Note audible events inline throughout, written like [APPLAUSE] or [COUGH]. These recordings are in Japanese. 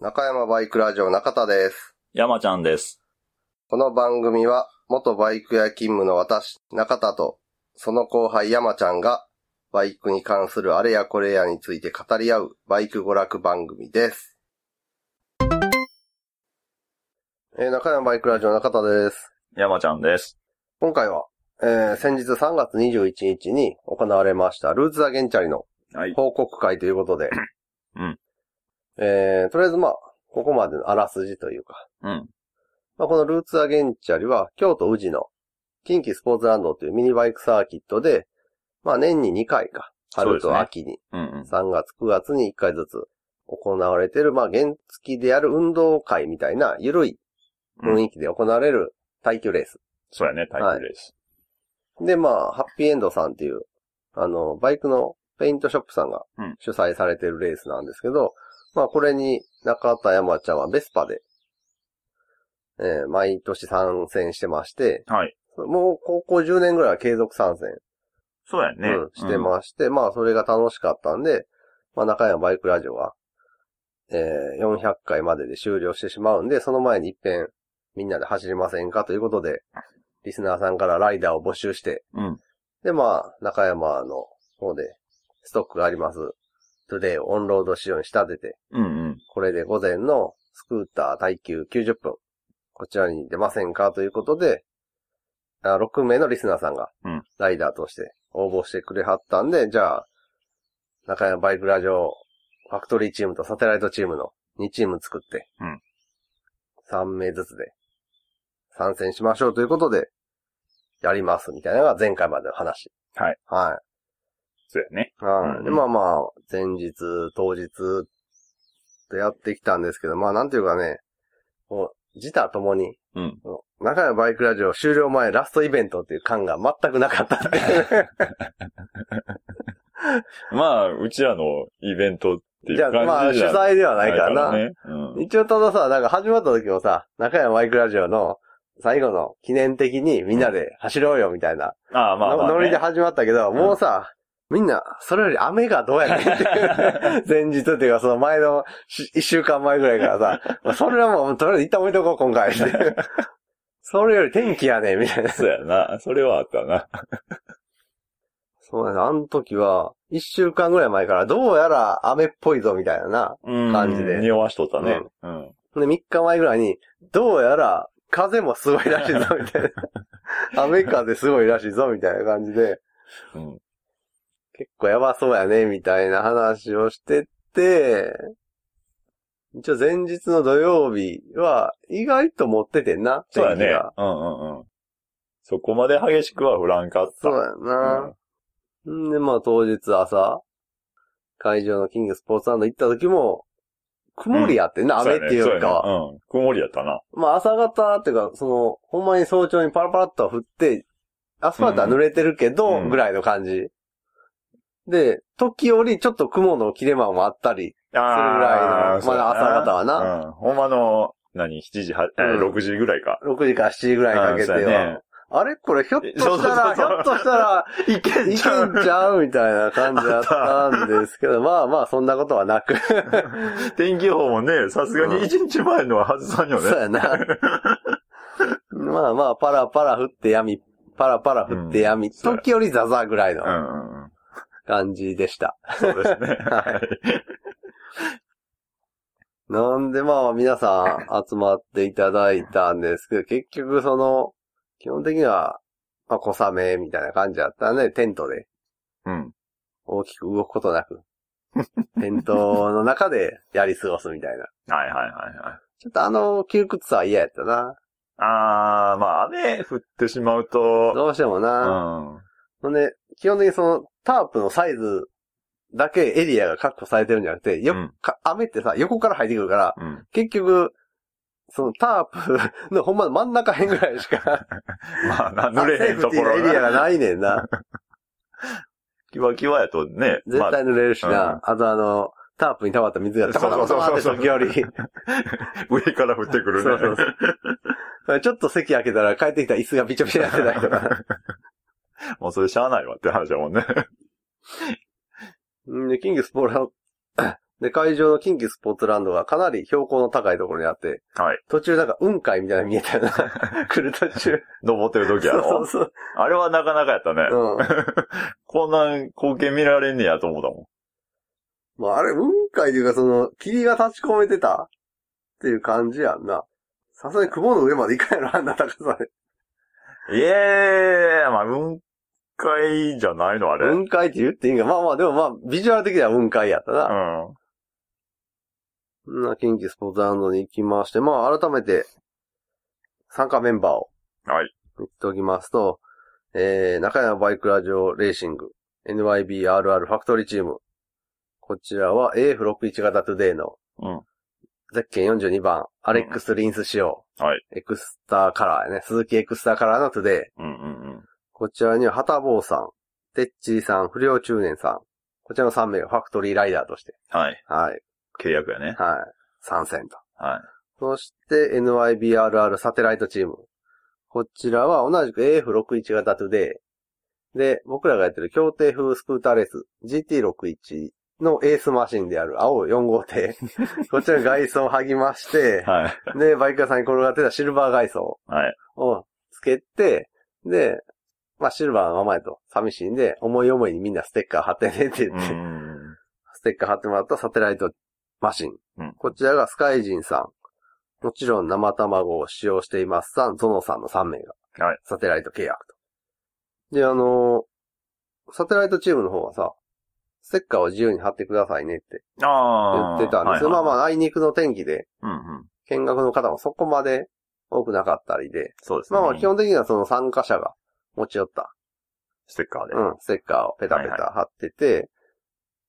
中山バイクラジオ中田です。山ちゃんです。この番組は、元バイク屋勤務の私、中田と、その後輩山ちゃんが、バイクに関するあれやこれやについて語り合う、バイク娯楽番組です。えー中山バイクラジオ中田です。山ちゃんです。今回は、えー先日3月21日に行われました、ルーツ・アゲンチャリのはい。報告会ということで、うん。えーとりあえずまあ、ここまでのあらすじというか、うん。まあ、このルーツアゲンチャリは、京都宇治の近畿スポーツランドというミニバイクサーキットで、まあ年に2回か、春と秋に、うんうん。3月9月に1回ずつ行われている、まあ原付でやる運動会みたいな緩い雰囲気で行われる耐久レース。そうやね、タイプレース。で、まあ、ハッピーエンドさんっていう、あの、バイクのペイントショップさんがうん主催されているレースなんですけど、まあこれに中田山ちゃんはベスパで、えー毎年参戦してまして、はい。もう高校10年ぐらいは継続参戦、そうやね。うん、してまして、まあそれが楽しかったんで、まあ中山バイクラジオは、えー400回までで終了してしまうんで、その前に一遍みんなで走りませんかということで、リスナーさんからライダーを募集して、うん。でまあ中山の方でストックがあります、トゥデイをオンロード仕様に仕立てて、うんうん。これで午前のスクーター耐久90分、こちらに出ませんかということで、あ6名のリスナーさんがうん、ライダーとして応募してくれはったんで、じゃあ、中山バイクラジオファクトリーチームとサテライトチームの2チーム作って、うん3名ずつで参戦しましょうということで、やりますみたいなのが前回までの話。はい。はい。そうやね。はい。うんで、まあまあ、前日、当日、とやってきたんですけど、まあなんていうかね、こう、自他ともに、うん。中山バイクラジオ終了前ラストイベントっていう感が全くなかった。[LAUGHS] まあ、うちらのイベントっていうじゃあ、感じじゃまあ主催ではないからな。ね。うん。一応たださ、なんか始まった時もさ、中山バイクラジオの最後の記念的にみんなで走ろうよみたいな、ああ、まあまあ、ね。ノリで始まったけど、んもうさ、みんな、それより雨がどうやねんっていう。[LAUGHS] 前日っていうか、その前のし一週間前ぐらいからさ、[LAUGHS] まあそれはもう、とりあえず一旦置いとこう、今回。[LAUGHS] それより天気やねん、みたいな。そうやな。それはあったな。そうだね、あの時は、一週間ぐらい前から、どうやら雨っぽいぞ、みたいなな。うん。感じで匂わしとったね。うん。で、3日前ぐらいに、どうやら、風もすごいらしいぞ、みたいな。雨風すごいらしいぞ、みたいな感じで、うん。結構やばそうやね、みたいな話をしてて、一応前日の土曜日は意外と持っててんな、そうやね。うんうんうん。そこまで激しくは降らんかった。そうやな。んで、まあ当日朝、会場のキングスポーツランド行った時も、曇りやってんな、雨っていうよりかうやねうん。曇りやったな。まあ朝方っていうか、その、ほんまに早朝にパラパラっと降って、アスファルトは濡れてるけど、うんぐらいの感じ。で、時折ちょっと雲の切れ間もあったり、ああ。それぐらいのまだ朝方はなうん。ほんまの、何、7時、はえーうん6時ぐらいか。6時から7時ぐらいかけては、あれ？これひょっとしたら、ひょっとしたら、いけいけんちゃうみたいな感じだったんですけど、[LAUGHS] まあまあそんなことはなく。[LAUGHS] 天気予報もね、さすがに1日前のは外さんよね。そうやな。まあまあ、パラパラ降ってやみ、パラパラ降ってやみ、うん時折ザザぐらいのうんうんうん。感じでした。そうですね。[LAUGHS] はいなんでまあ皆さん集まっていただいたんですけど、結局その、基本的には、まあ小雨みたいな感じだったね、テントでうん。大きく動くことなく、[LAUGHS] テントの中でやり過ごすみたいな。はいはいはいはい。ちょっとあの窮屈さは嫌やったな。あー、まあ雨降ってしまうと、どうしてもうな。ん。ほんで、基本的にそのタープのサイズだけエリアが確保されてるんじゃなくて、よ、うんか雨ってさ、横から入ってくるから、うん。結局、そのタープ [LAUGHS] のほんま真ん中辺ぐらいしか、[LAUGHS] まあな、濡れへんところセーフティーなエリアがないねんな。[LAUGHS] キワキワやとね、絶対濡れるしな。うんあとあの、タープに溜まった水がタコタコタコって時折。上から降ってくるね。そうそうそう。ちょっと席開けたら帰ってきた椅子がびちょびちょになってたりとか。[LAUGHS] もうそれしゃあないわって話だもんね。んで、キングスポーラ、[COUGHS] で、会場の近畿スポーツランドがかなり標高の高いところにあって、はい。途中なんか雲海みたいなの見えたよな。来る途中。登ってる時やろ？そうそうあれはなかなかやったね。そう。うん。[LAUGHS] こんな光景見られんねやと思ったもん。まあ、あれ、雲海というか、その、霧が立ち込めてたっていう感じやんな。さすがに雲の上まで行かんやろ、あんな高さで。いえー、まあ、雲海じゃないのあれ？うん。雲海って言っていいんか。まあまあ、でもまあ、ビジュアル的には雲海やったな。そんな近畿スポーツランドに行きまして、まあ、改めて、参加メンバーをはい。言っておきますと、えー、中山バイクラジオレーシング、NYBRR ファクトリーチーム。こちらは AF61 型トゥデイのうん。ゼッケン42番、アレックス・リンス仕様。はい。エクスターカラーやね。スズキエクスターカラーのトゥデイ。うんうんうん。こちらには、ハタボーさん、テッチーさん、不良中年さん。こちらの3名がファクトリーライダーとして、はい。はい、契約やね。はい、参戦と。はい。そして、NYBRR サテライトチーム。こちらは同じく AF61 型トゥデイ。で、僕らがやってる協定風スクーターレース GT61 のエースマシンである青4号艇。[LAUGHS] こちら外装を剥ぎまして、はい。で、バイク屋さんに転がってたシルバー外装はい。をつけて、で、まあシルバーのままやと寂しいんで、思い思いにみんなステッカー貼ってねってう言って、ん。ステッカー貼ってもらったサテライトマシン。うんこちらがスカイジンさん。もちろん生卵を使用していますさん、ゾノさんの3名が。はいサテライト契約と。で、あのーサテライトチームの方はさ、ステッカーを自由に貼ってくださいねって言ああ。ってたんですよ。まあまあ。あ、あいにくの天気で、うんうん。見学の方もそこまで多くなかったりで、そうですね。まあまあ基本的にはその参加者が持ち寄った、ステッカーで。うん、ステッカーをペタペタ貼ってて、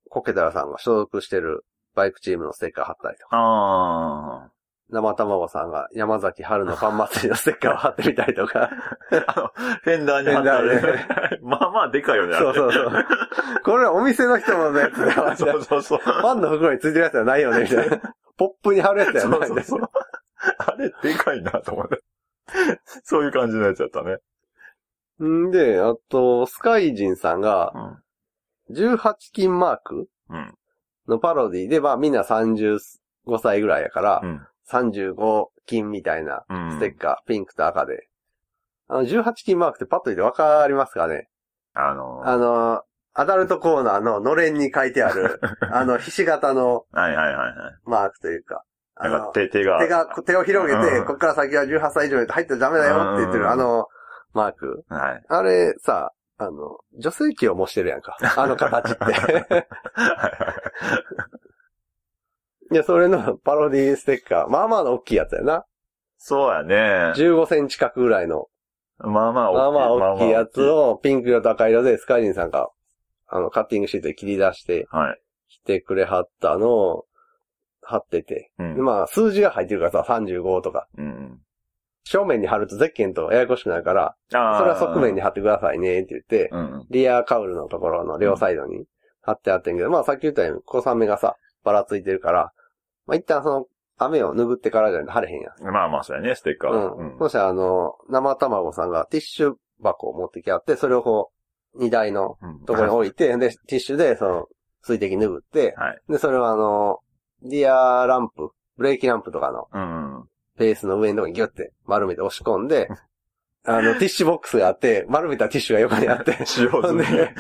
コケタラさんが所属してるバイクチームのステッカー貼ったりとか、あ生卵さんが山崎春のパン祭りのステッカーを [LAUGHS] 貼ってみたりとか、あ。あの、フェンダーに貼ったりフェンダね。まあまあでかいよね、そうそうそう。これはお店の人のやつで、そうそうそう。パンの袋についてるやつじゃないよね、みたいな。ポップに貼るやつやそない。そうそう。あれ、でかいなと思って。そういう感じのやつやったね。んで、あと、スカイジンさんがう、ん。18金マークうん。のパロディで、まあみんな35歳ぐらいやからう、ん。35金みたいなうん。ステッカー、ピンクと赤で。あの、18金マークってパッと見てわかりますかね？あの、あの、アダルトコーナーののれんに書いてある、[LAUGHS] あの、ひし形のはいはいはいはい。マークというか、あのなんか、手、手が。手が、手を広げて、うんこっから先は18歳以上に入ってダメだよって言ってうんる、あの、マーク？はい。あれ、さ、あの、女性器を模してるやんか。あの形って。[LAUGHS] いや、それのパロディステッカー。まあまあの大きいやつやな。そうやね。15センチ角ぐらいの。まあまあまあまあ大きいやつを。をピンク色と赤色でスカイジンさんが、あの、カッティングシートで切り出してはい。きてくれはったのを貼ってて。うんでまあ、数字が入ってるからさ、35とか。うん。正面に貼るとゼッケンとややこしくなるから。それは側面に貼ってくださいねって言って、うん。リアカウルのところの両サイドに貼ってあってんけど、まあさっき言ったように、小雨がさ、ばらついてるから、まあ一旦その、雨を拭ってからじゃないと貼れへんやん。まあまあ、そうやね、ステッカー。うん。そしたらあの、生卵さんがティッシュ箱を持ってきあって、それをこう、荷台のうん。ところに置いて、で、ティッシュでその、水滴拭って、はい。で、それをあの、リアランプ、ブレーキランプとかのうん。ベースの上のところにギュッて丸めて押し込んで、あの、[LAUGHS] ティッシュボックスがあって、丸めたティッシュが横にあって、使用済み。ほんで、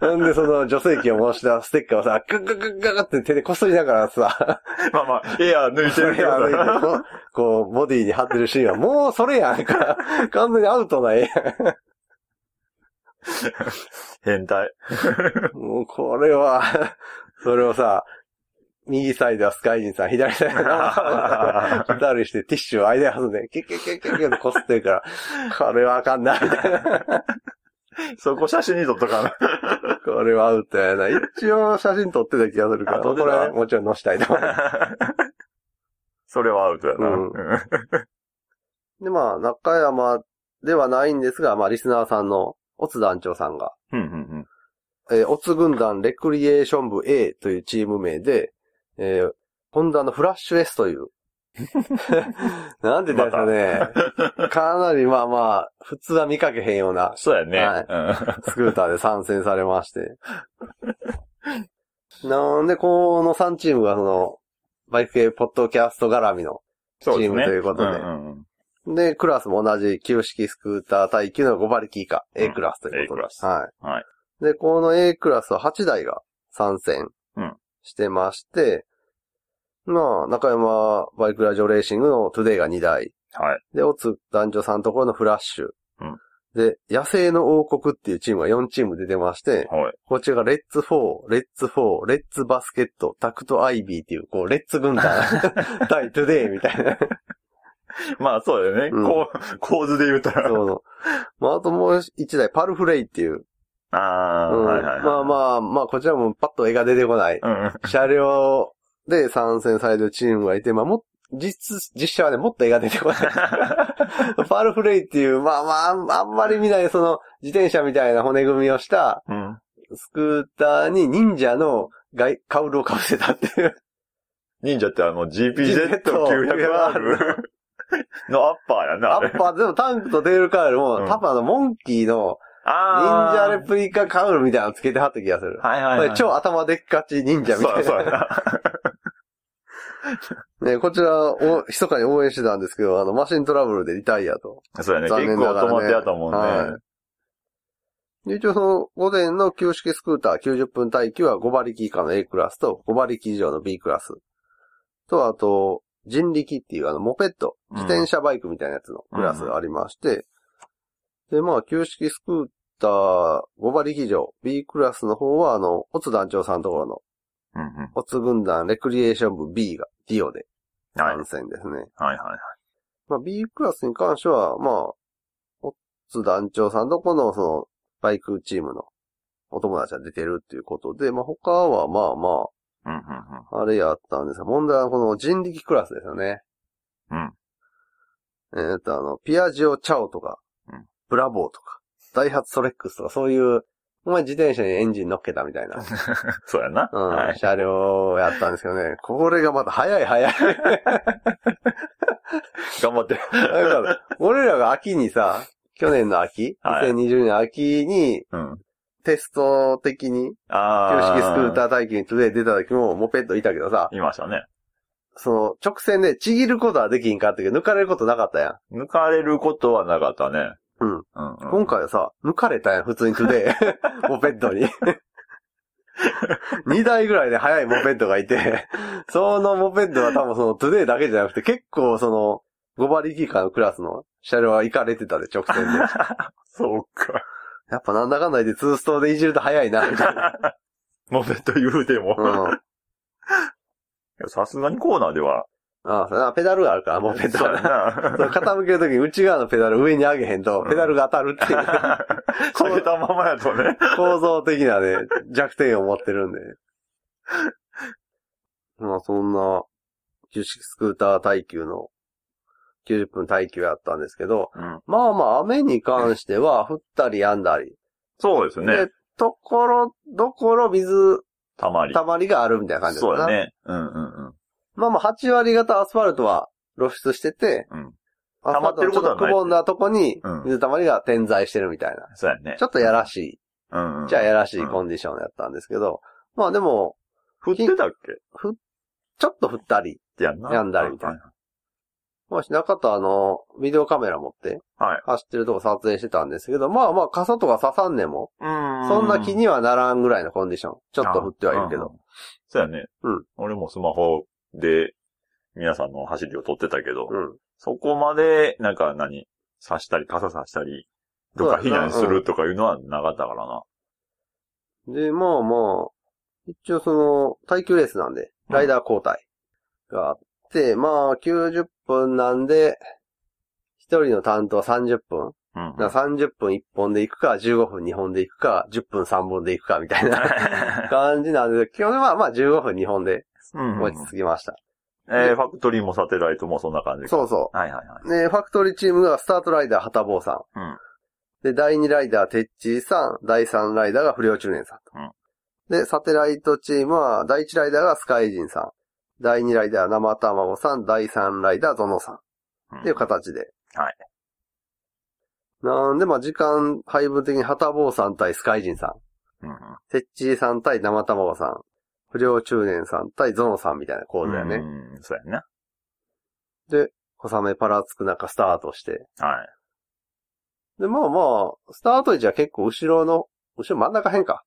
ほんで、その女性器を模したステッカーをさ、ガッガッガッガッって手でこすりながらさ、まあまあ、エアー抜いてそれるけど歩いてさ。こう、ボディに貼ってるシーンは、もうそれやんか。[LAUGHS] 完全にアウトな絵や変態。ん。もうこれは、それをさ、右サイドはスカイジンさん、左サイドは、二人してティッシュを間に挟んで、キュッキュッキュッキュッキュッってこすってるから、これはあかんな、みたいな。そこ写真に撮っとかな。これはアウトやな。一応写真撮ってた気がするから、これもちろん載したいと思う。それはアウトやな。うんで、まあ、中山ではないんですが、まあ、リスナーさんの、オツ団長さんが、うんうんえーオツ軍団レクリエーション部 A というチーム名で、えーホンダのフラッシュ S という、[LAUGHS] なんて言ったですかね、かなりまあまあ、普通は見かけへんようなそうやね。はいうんスクーターで参戦されまして。なんで、この3チームがその、バイク系ポッドキャスト絡みの。チームということでんうんうんで、クラスも同じ旧式スクーター耐久の5馬力以下、うん A クラスということで。スはい。はい。で、この A クラスは8台が参戦うんしてまして、まあ、中山バイクラジオレーシングのトゥデイが2台。はい。で、オツ男女さんのところのフラッシュ。うんで、野生の王国っていうチームが4チーム出てまして、はい。こっちがレッツ4、レッツ4、レッツバスケット、タクトアイビーっていう、こう、レッツ軍団、[LAUGHS] 対トゥデイみたいな。まあそうだよね。うんこう、構図で言うたら。そうそう。まあ、あともう1台、パルフレイっていう。ああ、うんはいはいはい。まあまあ、まあ、こちらもパッと絵が出てこない。うんうん。車両で参戦されるチームがいて、まあも、実、実写はね、もっと絵が出てこない。[LAUGHS] パルフレイっていう、まあまああん、まり見ない、その、自転車みたいな骨組みをした、うん。スクーターに忍者の外、カウルをかぶせたっていう。忍者ってあの GPZ900R のアッパーやな。アッパー、でもタンクとテールカウルも、うん多分あの、モンキーの、忍者レプリカカウルみたいなのつけてはった気がする。はいはい、はい。超頭でっかち忍者みたいそうそうやな。な。[LAUGHS] ね、こちら、お、密かに応援してたんですけど、あの、マシントラブルでリタイアと。そうやね。残結構止まってやったもんね。はいで一応その、午前の旧式スクーター90分待機は5馬力以下の A クラスと5馬力以上の B クラス。と、あと、人力っていうあの、モペット、自転車バイクみたいなやつのクラスがありまして、で、まあ、旧式スクーター5馬力以上、B クラスの方はあの、オツ団長さんのところの、うんうん。オツ軍団レクリエーション部 B がディオではい。参戦ですね。はいはいはい。まあ、B クラスに関しては、まあ、オッツ団長さんとこの、その、バイクチームのお友達が出てるっていうことで、まあ、他はまあまうんうんあ、あれやったんですが、問題はこの人力クラスですよね。うん。えっ、と、あの、ピアジオチャオとか、うんブラボーとか、ダイハツトレックスとか、そういう、お前自転車にエンジン乗っけたみたいな、うん。そうやな。うんはい。車両をやったんですけどね。これがまた早い早い。[LAUGHS] 頑張って。だから俺らが秋にさ、去年の秋、はい2020年秋にうん。テスト的に、旧ああ。式スクーター耐久にトゥデイ出た時もモペットいたけどさ、いましたね。その直線でちぎることはできんかったけど、抜かれることなかったやん。抜かれることはなかったね。うん。うん、うん。今回はさ、抜かれたやん、普通にトゥデイ。[LAUGHS] モペットに。[LAUGHS] 2台ぐらいで速いモペットがいて、そのモペットは多分そのトゥデイだけじゃなくて結構その5馬力以下のクラスの車両は行かれてたで、直線で。[LAUGHS] そうか。やっぱなんだかんだ言って2ストーでいじると速いな、みたいな。モペット言うても。うん。さすがにコーナーでは。ああ、ペダルがあるから、モペットそうやは。な。そう傾けるときに内側のペダル上に上げへんと、ペダルが当たるっていう、[LAUGHS] 下げたままやとね。構造的なね、弱点を持ってるんで。まあそんな、旧式スクーター耐久の90分耐久やったんですけど、うん。まあまあ雨に関しては降ったり止んだり。そうですねで。、ところどころ水たまり。たまりがあるみたいな感じですかそうやね。うんうんうん。まあまあ8割方アスファルトは露出してて、うんアスファルトのちょっとくぼんだとこにうん水たまりが点在してるみたいな。そうやね。ちょっとやらしい。うんうん。じゃあやらしいコンディションやったんですけど、まあでも、振ってたっちょっと降ったり、てやんな。やんだりみたいなまあしなかったあの、ビデオカメラ持ってはい。走ってるとこ撮影してたんですけど、まあまあ傘とか刺さんねんも、うんそんな気にはならんぐらいのコンディション。ちょっと降ってはいるけど。。うんそうやね。うん。俺もスマホで皆さんの走りを撮ってたけど、うん。そこまで、なんか何、刺したり、傘刺したり、どっか避難するとかいうのはなかったからな。で、まあまあ、一応その、耐久レースなんで、ライダー交代があって、まあ90分なんで、一人の担当は30分。うん。だから30分1本で行くか、15分2本で行くか、10分3本で行くか、みたいな [LAUGHS] 感じなんで、基本はまあ15分2本でうん落ち着きました。えー、ファクトリーもサテライトもそんな感じか？そうそはいはいはい。う。で、ファクトリーチームがスタートライダー、はたぼうさん。うんで、第2ライダー、てっちーさん。第3ライダーが不良中年さんと。うんで、サテライトチームは、第1ライダーがスカイジンさん。第2ライダー、生卵さん。第3ライダー、ゾノさん。うんっていう形で。はい。なんで、まあ、時間配分的に、はたぼうさん対スカイジンさん。うんうんてっちーさん対生卵さん。不良中年さん対ゾノさんみたいな構図だよね。うん、そうやね。で、小雨パラつく中スタートして。はい。で、まあまあ、スタート位置は結構後ろの、後ろ真ん中辺か。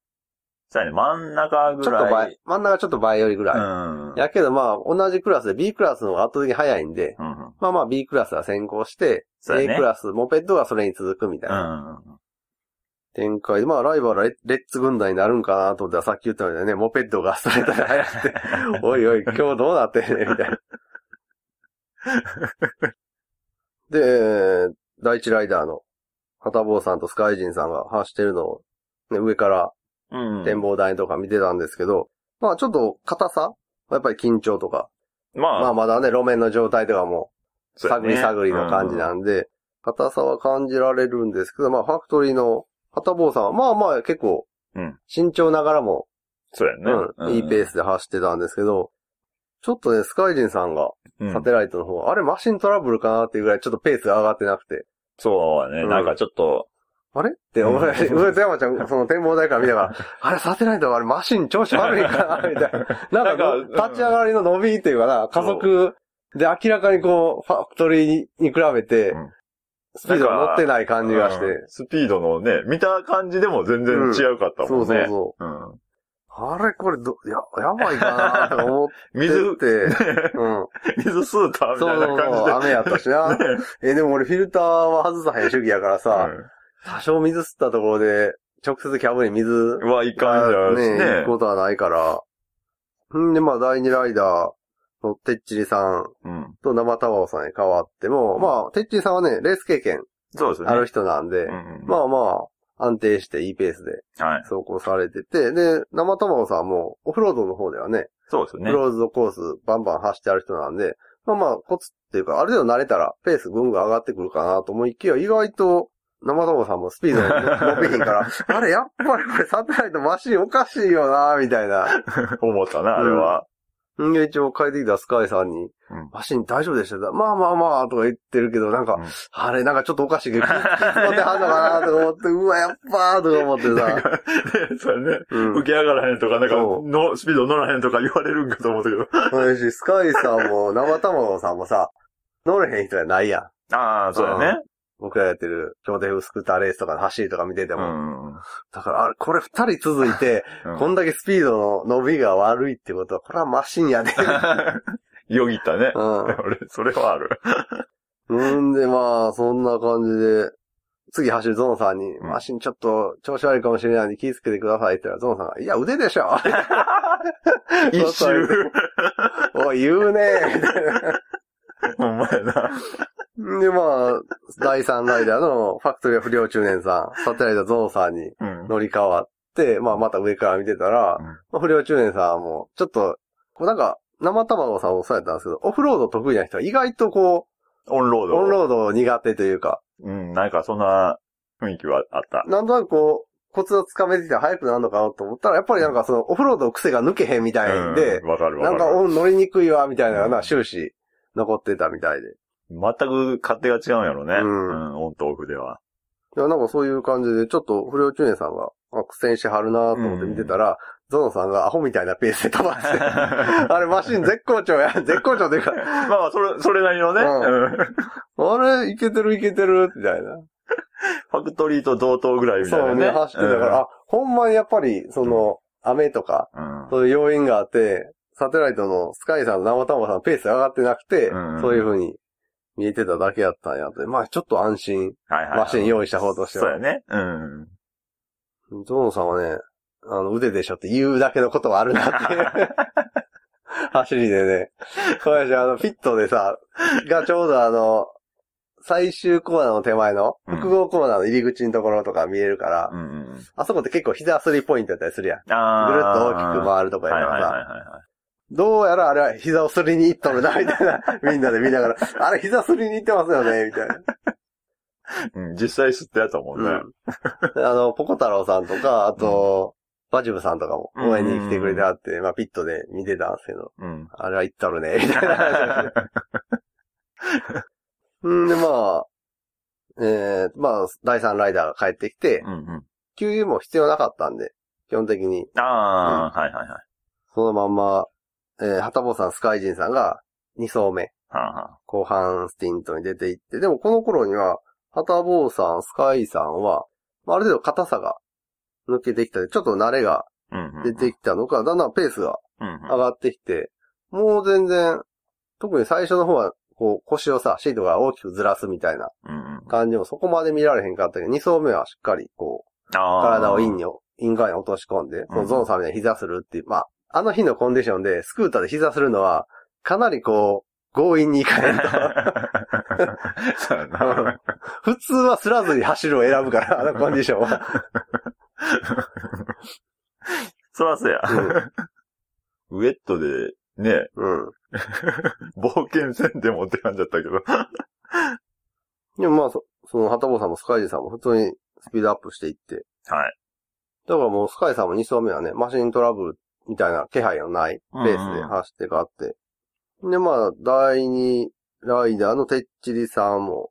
そうやね、真ん中ぐちょっとらい。倍、真ん中ちょっと倍よりぐらい。うん。やけどまあ、同じクラスで B クラスの方が圧倒的に早いんで、うんうん。まあまあ B クラスは先行して、そうや A ねクラス、モペットがそれに続くみたいうなん。展開。で、まあライバルはレレッツ軍団になるんかなと思ったらさっき言ったようにね、モペットがストレートで速くて、[LAUGHS] おいおい、今日どうなってんねん、みたいな。で、第一ライダーの、ハタボーさんとスカイジンさんが走ってるのを、ね、上からうん。展望台とか見てたんですけど、まあちょっと硬さやっぱり緊張とか、まあ、まあまだね、路面の状態とかも、探り探りの感じなんで、硬さは感じられるんですけど、まあファクトリーのハタボーさんは、まあまあ結構うん、慎重ながらも、そうやね。うん、いいペースで走ってたんですけど、ちょっとね、スカイジンさんが、うん。サテライトの方、あれマシントラブルかなっていうぐらいちょっとペースが上がってなくて、そうやね。うん。なんかちょっと、あれ？って、お前、上戸山ちゃん、その展望台から見ながら、[LAUGHS] あれサテライトはあれマシン調子悪いかなみたいな。[LAUGHS] なんかんか立ち上がりの伸びっていうかな、加速で明らかにこう、ファクトリーに比べてうん、スピードが乗ってない感じがして、うんスピードのね、見た感じでも全然違うかったそうもんね。そうそう。うん。あれこれど、や、やばいかなとか思って水、て、うん。[LAUGHS] 水吸うたみそうそうたいな感じそう、で。雨やったしな。ね [LAUGHS] え、でも俺フィルターは外さへん主義やからさ、多少水吸ったところで、直接キャブに水うん。うわ、いかんじゃうしね、行ねく。ことはないから。んで、まあ、第二ライダーのてっちりさんうん。と生卵さんに変わっても、まあ、てっちりさんはね、レース経験そうですね。ある人なんで、うんうん。まあまあ、安定していいペースではい。走行されてて、で、生卵さんもオフロードの方ではね、そうですねク。ローズドコースバンバン走ってある人なんで、まあまあ、コツっていうか、ある程度慣れたらペースぐんぐん上がってくるかなと思いきや、意外と、生卵さんもスピード [LAUGHS] 伸びひんから、あれ、やっぱりこれサテライトマシンおかしいよなみたいな。[LAUGHS] 思ったな、あれは。んで、一応帰ってきたスカイさんに、うんマシン大丈夫でしたまあまあまあ、とか言ってるけど、なんか、うんあれ、なんかちょっとおかしいけど、[LAUGHS] 気気使ってはんのかなとか思って、うわ、やっぱーとか思ってさ。で [LAUGHS] そうやね。うん。浮き上がらへんとか、なんか、そうの、スピード乗らへんとか言われるんかと思ったけど。そうし、スカイさんも、生卵さんもさ、乗れへん人やないやん。ああ、そうやね。僕らやってる、京手風スクーターレースとかの走りとか見ててうも。ん。だから、あれ、これ二人続いて、うんこんだけスピードの伸びが悪いってことは、これはマシンやで。[LAUGHS] よぎったね。う [LAUGHS] 俺、それはある。ん。んで、まあ、そんな感じで、次走るゾノさんに、うんマシンちょっと調子悪いかもしれないんで気をつけてくださいって言ったら、ゾノさんが、いや、腕でしょ [LAUGHS] 一周。おい、言うねみたいな。で、まあ、第三ライダーのファクトリー不良中年さん、サテライトゾノさんにうん。乗り換わって、まあ、また上から見てたら、うんまあ、不良中年さんも、ちょっと、こうなんか、生卵さんもそうやったんですけど、オフロード得意な人は意外とこう、オンロード。オンロード苦手というか、うん、なんかそんな雰囲気はあった。なんとなくこう、コツをつかめてきて早くなるのかなと思ったら、やっぱりなんかその、オフロードの癖が抜けへんみたいで、うんわかるわなんか、かる。お乗りにくいわ、みたいなのがうん終始残ってたみたいで。全く勝手が違うんやろね。ううんん、オンとオフでは。いや、なんかそういう感じで、ちょっと不良中年さんが、あ苦戦しはるなと思って見てたら、ゾノさんがアホみたいなペースで飛ばして、[LAUGHS] あれマシン絶好調や、絶好調というか、まあまあ、それ、それなりのね、ううん。あれ、いけてるいけてる、みたいな。ファクトリーと同等ぐらいみたいなね。そうね、走ってたから、あ、ほんまにやっぱり、その、雨とか、うん。そういう要因があって、サテライトのスカイさんの生卵さんのペースが上がってなくて、うん。そういう風に見えてただけやったんやって。まあちょっと安心。はいはい。マシン用意した方としてはそうやね。うん。ゾノさんはね、あの、腕でしょって言うだけのことはあるなっていう。[LAUGHS] 走りでね。そうやし、あの、ピットでさ、がちょうどあの、最終コーナーの手前の、うん複合コーナーの入り口のところとか見えるから、うんうん。あそこって結構膝スリーポイントやったりするやん。あぐるっと大きく回るとこやからさ、どうやらあれは膝をすりに行っとるな、みたいな、[LAUGHS] みんなで見ながら、あれ膝すりに行ってますよね、みたいな。うん、実際吸ったやつはもうね。であの、ポコ太郎さんとか、あと、バジブさんとかも応援に来てくれてあって、まあピットで見てたんですけど、うん。あれは行っとるね、みたいな。[LAUGHS] うんで、まあ、えー、まあ、第三ライダーが帰ってきてう、んうん。給油も必要なかったんで、基本的に、ああ、はいはいはい。そのまんま、えー、はたぼうさん、スカイジンさんが2走目、後半スティントに出ていって、でもこの頃には、はたぼうさん、スカイさんは、まあある程度硬さが抜けてきたで、ちょっと慣れが。出てきたのか、だんだんペースが。上がってきて、もう全然、特に最初の方は、こう腰をさ、シートが大きくずらすみたいな。感じもそこまで見られへんかったけど、2走目はしっかりこう。体をインに、イン側に落とし込んで、そのゾーンさんみたいに膝するっていう、まあ、あの日のコンディションでスクーターで膝するのは、かなりこう、強引にいかへんと。そうやな。[LAUGHS] 普通はすらずに走るを選ぶから、あのコンディションは。そらそうや。ウェットで、ね、うん。冒険戦でもって感じだったけど。でもまあ、そその、はたぼうさんもスカイジさんも普通にスピードアップしていって。はい。だからもうスカイさんも2走目はね、マシントラブルみたいな気配のないペースで走ってがあって。で、まあ、第2ライダーのてっちりさんも、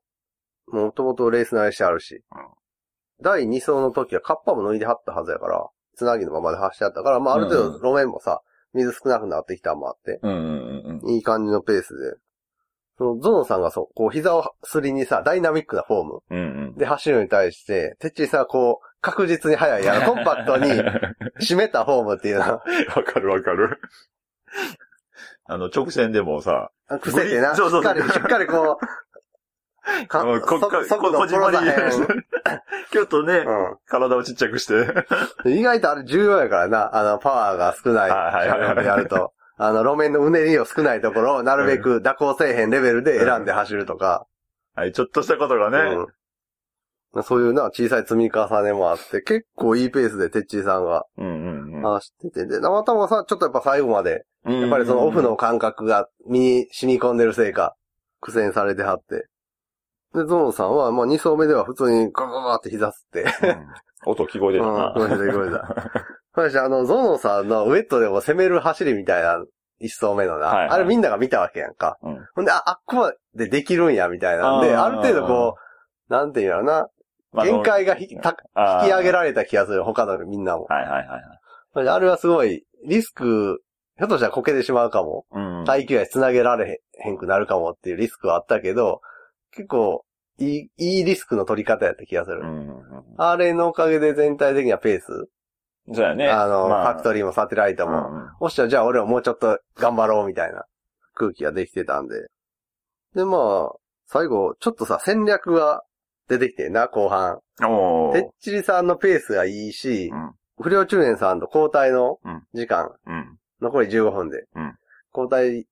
もともとレース慣れしてあるし。うん第2走の時はカッパも脱いではったはずやから、つなぎのままで走ってあったから、まあある程度路面もさ、水少なくなってきたのもあって、うんうんうん。いい感じのペースで。そのゾノさんがそう、こう膝をすりにさ、ダイナミックなフォームうんうん。で走るのに対して、てっちりさこう、確実に速いやろ、[LAUGHS] コンパクトに締めたフォームっていうのは、わかるわかる。あの、直線でもさ、癖でな、しそうそうそうっかり、しっかりこう、[LAUGHS] かこそこ速度こじんまり殺さへん。ちょっとね、う体をちっちゃくして。ん。意外とあれ重要やからな、あの、パワーが少ないはいはいやると。あの、路面のうねりを少ないところをなるべく蛇行せえへんレベルで選んで走るとか、はい、ちょっとしたことがね。うん。そういうな、小さい積み重ねもあって、結構いいペースでてっちりさんがうんうんうん。走ってて、で、生玉さんちょっとやっぱ最後まで、ややっぱりそのオフの感覚が身に染み込んでるせいか、苦戦されてはって。で、ゾノさんは、まあ2走目では普通にガガガって膝吸って、音聞こえてうん、るな。ごめんなさい、ごめんなさい。私、あの、ゾノさんのウェットでも攻める走りみたいな、一走目のな、はいはいあれみんなが見たわけやんか。うんほんで、あ、あっこまでできるんや、みたいなんで、ある程度こう、なんていうのな、まあ限界が引き上げられた気がする、他のみんなも。はいはいはい。あれはすごい、リスク、ひょっとしたらこけてしまうかも。うん。耐久やし繋げられへんくなるかもっていうリスクはあったけど、結構、いい、いいリスクの取り方やった気がする。うん。あれのおかげで全体的にはペース、そうやね。あの、まファクトリーもサテライトも、うんうんおっしゃ、じゃあ俺はもうちょっと頑張ろうみたいな空気ができてたんで。で、まあ、最後、ちょっとさ、戦略が出てきてんな、後半。おー。てっちりさんのペースがいいしう、ん。不良中年さんと交代のうん。時間、うん。残り15分で、うん。交代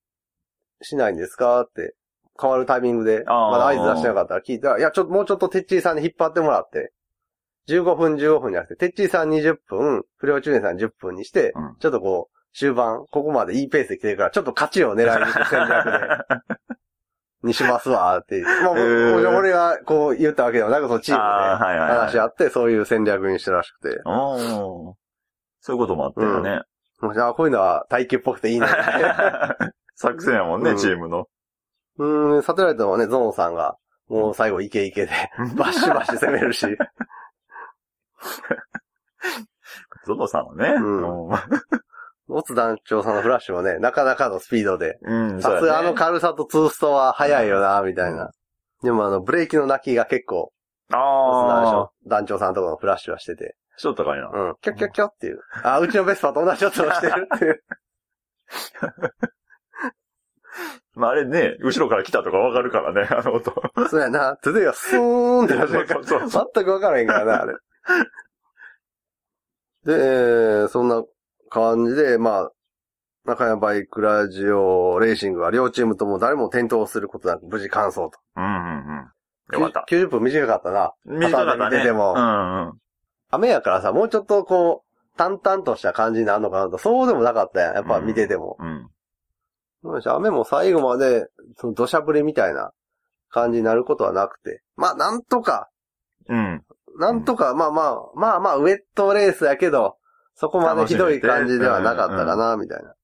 しないんですか？って、変わるタイミングで、まだ合図出してなかったら聞いたら、いや、ちょっと、もうちょっとてっちりさんに引っ張ってもらって、15分15分じゃなくて、てっちりさん20分、不良中年さん10分にして、うん。ちょっとこう、終盤、ここまでいいペースで来てるから、ちょっと勝ちを狙いに行く戦略で、[LAUGHS] にしますわ、って。まあ、俺がこう言ったわけではなく、そのチームで話し合って、そういう戦略にしたらしくて。そういうこともあったよね。もうじゃあ、こういうのは耐久っぽくていいな。[LAUGHS] 作戦やもんね、うんチームの。うーん、サテライトのね、ゾーンさんが、もう最後イケイケで、バッシュバッシュ攻めるし。[LAUGHS] ゾノさんはね。うんオツ団長さんのフラッシュもね、なかなかのスピードで。うん。さすがあの軽さとツーストは速いよな、みたいな。でもあの、ブレーキの鳴きが結構、ああ。長団長さんのところのフラッシュはしてて。ちょっと高いな。うん、キョッキョッキョっていう。あ、うちのベスパと同じ音をしてるっていう。[LAUGHS] まああれね、後ろから来たとかわかるからね、あの音。そうやな。トゥデイはスーンって始める。全くわからへんからな、あれ。で、えーそんな感じで、まあ、中山バイクラジオレーシングは両チームとも誰も転倒することなく無事完走と。うんうんうん。よかった。90分短かったな。短かったね。見ててもうんうん。雨やからさ、もうちょっとこう、淡々とした感じになるのかなと、そうでもなかったやん。やっぱ見てても。うん。よし雨も最後まで、その土砂降りみたいな感じになることはなくて。まあ、なんとか、うん。なんとか、まあまあ、まあまあ、ウェットレースやけど、そこまでひどい感じではなかったかな、みたいな。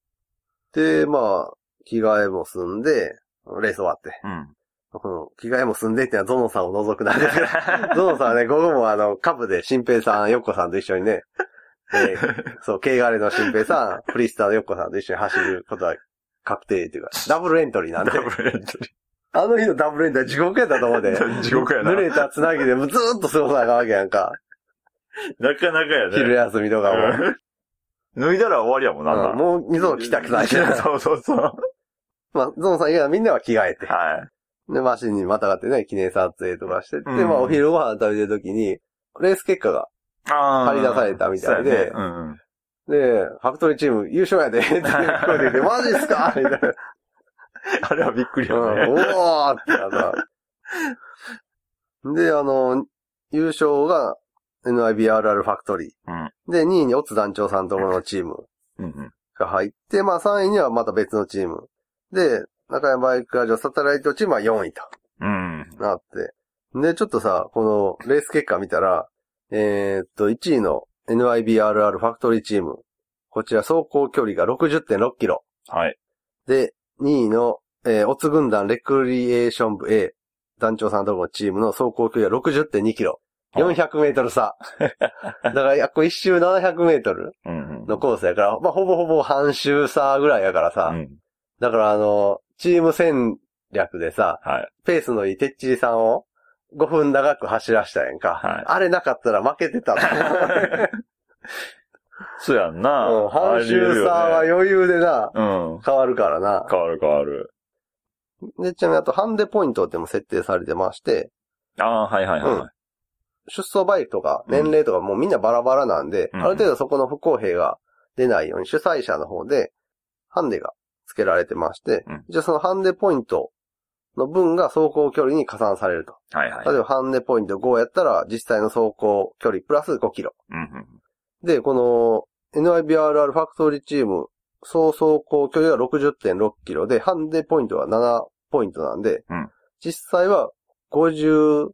で、まあ、着替えも済んで、レース終わって。うん。この着替えも済んでってのはゾノさんを除くなんですけど、[LAUGHS] ゾノさんはね、午後もあの、カブで新平さん、ヨッコさんと一緒にね、えー [LAUGHS] そう、K ガレの新平さん、フリースターのヨッコさんと一緒に走ることは確定っていうか、ダブルエントリーなんでダ、ブルエントリあの日のダブルエントリー地獄やったと思うで。ー。[LAUGHS] 地獄やな。濡れたつなぎでもうずーっと過ごさなあかんわけやんか。[LAUGHS] なかなかやね。昼休みとかも。うん脱いだら終わりやもんな、うんもう二度着たくない。[LAUGHS] そうそうそう。はまあ、ゾンさん以外はみんなは着替えて。い。で、マシンにまたがってね、記念撮影とかしてって、うんまあ、お昼ご飯食べてる時に、レース結果が、あ張り出されたみたいでそうやねうんうん。で、ファクトリーチーム優勝やで、って聞こえて [LAUGHS] マジっすか？みたいな。あれはびっくりうん、よね。おーってなった。で、あの、優勝が NIBRR ファクトリうん。ー。で、2位にオツ団長さんのところのチーム。が入って、まあ3位にはまた別のチーム。で、中山バイクラジオサテライトチームは4位とうん。なって。で、ちょっとさ、このレース結果見たら、えーっと、1位の NIBRR ファクトリーチーム。こちら走行距離が60.6キロ。はい。で、2位の、えー、オツ軍団レクリエーション部 A、団長さんのところのチームの走行距離は60.2キロ。400メートル差。[LAUGHS] だから、こ一周700メートル。のコースやから、まあ、ほぼほぼ半周差ぐらいやからさ。うん。だから、あの、チーム戦略でさ、はい。ペースのいいてっちりさんを5分長く走らしたやんか。はいあれなかったら負けてたの。[LAUGHS] そうやんな。うん半周差は余裕でな、うん。変わるからな。変わる変わる。で、ちなみにあとハンデポイントっても設定されてまして、ああ、はいはいは出走バイクとか年齢とかもうみんなバラバラなんで、うんある程度そこの不公平が出ないように主催者の方でハンデが付けられてまして、うんじゃあそのハンデポイントの分が走行距離に加算されると。い。はいはい。例えばハンデポイント5やったら実際の走行距離プラス5キロ。うんうん。で、この NIBRR ファクトリーチーム、総走行距離が60.6キロで、ハンデポイントは7ポイントなんで、うん実際は53.6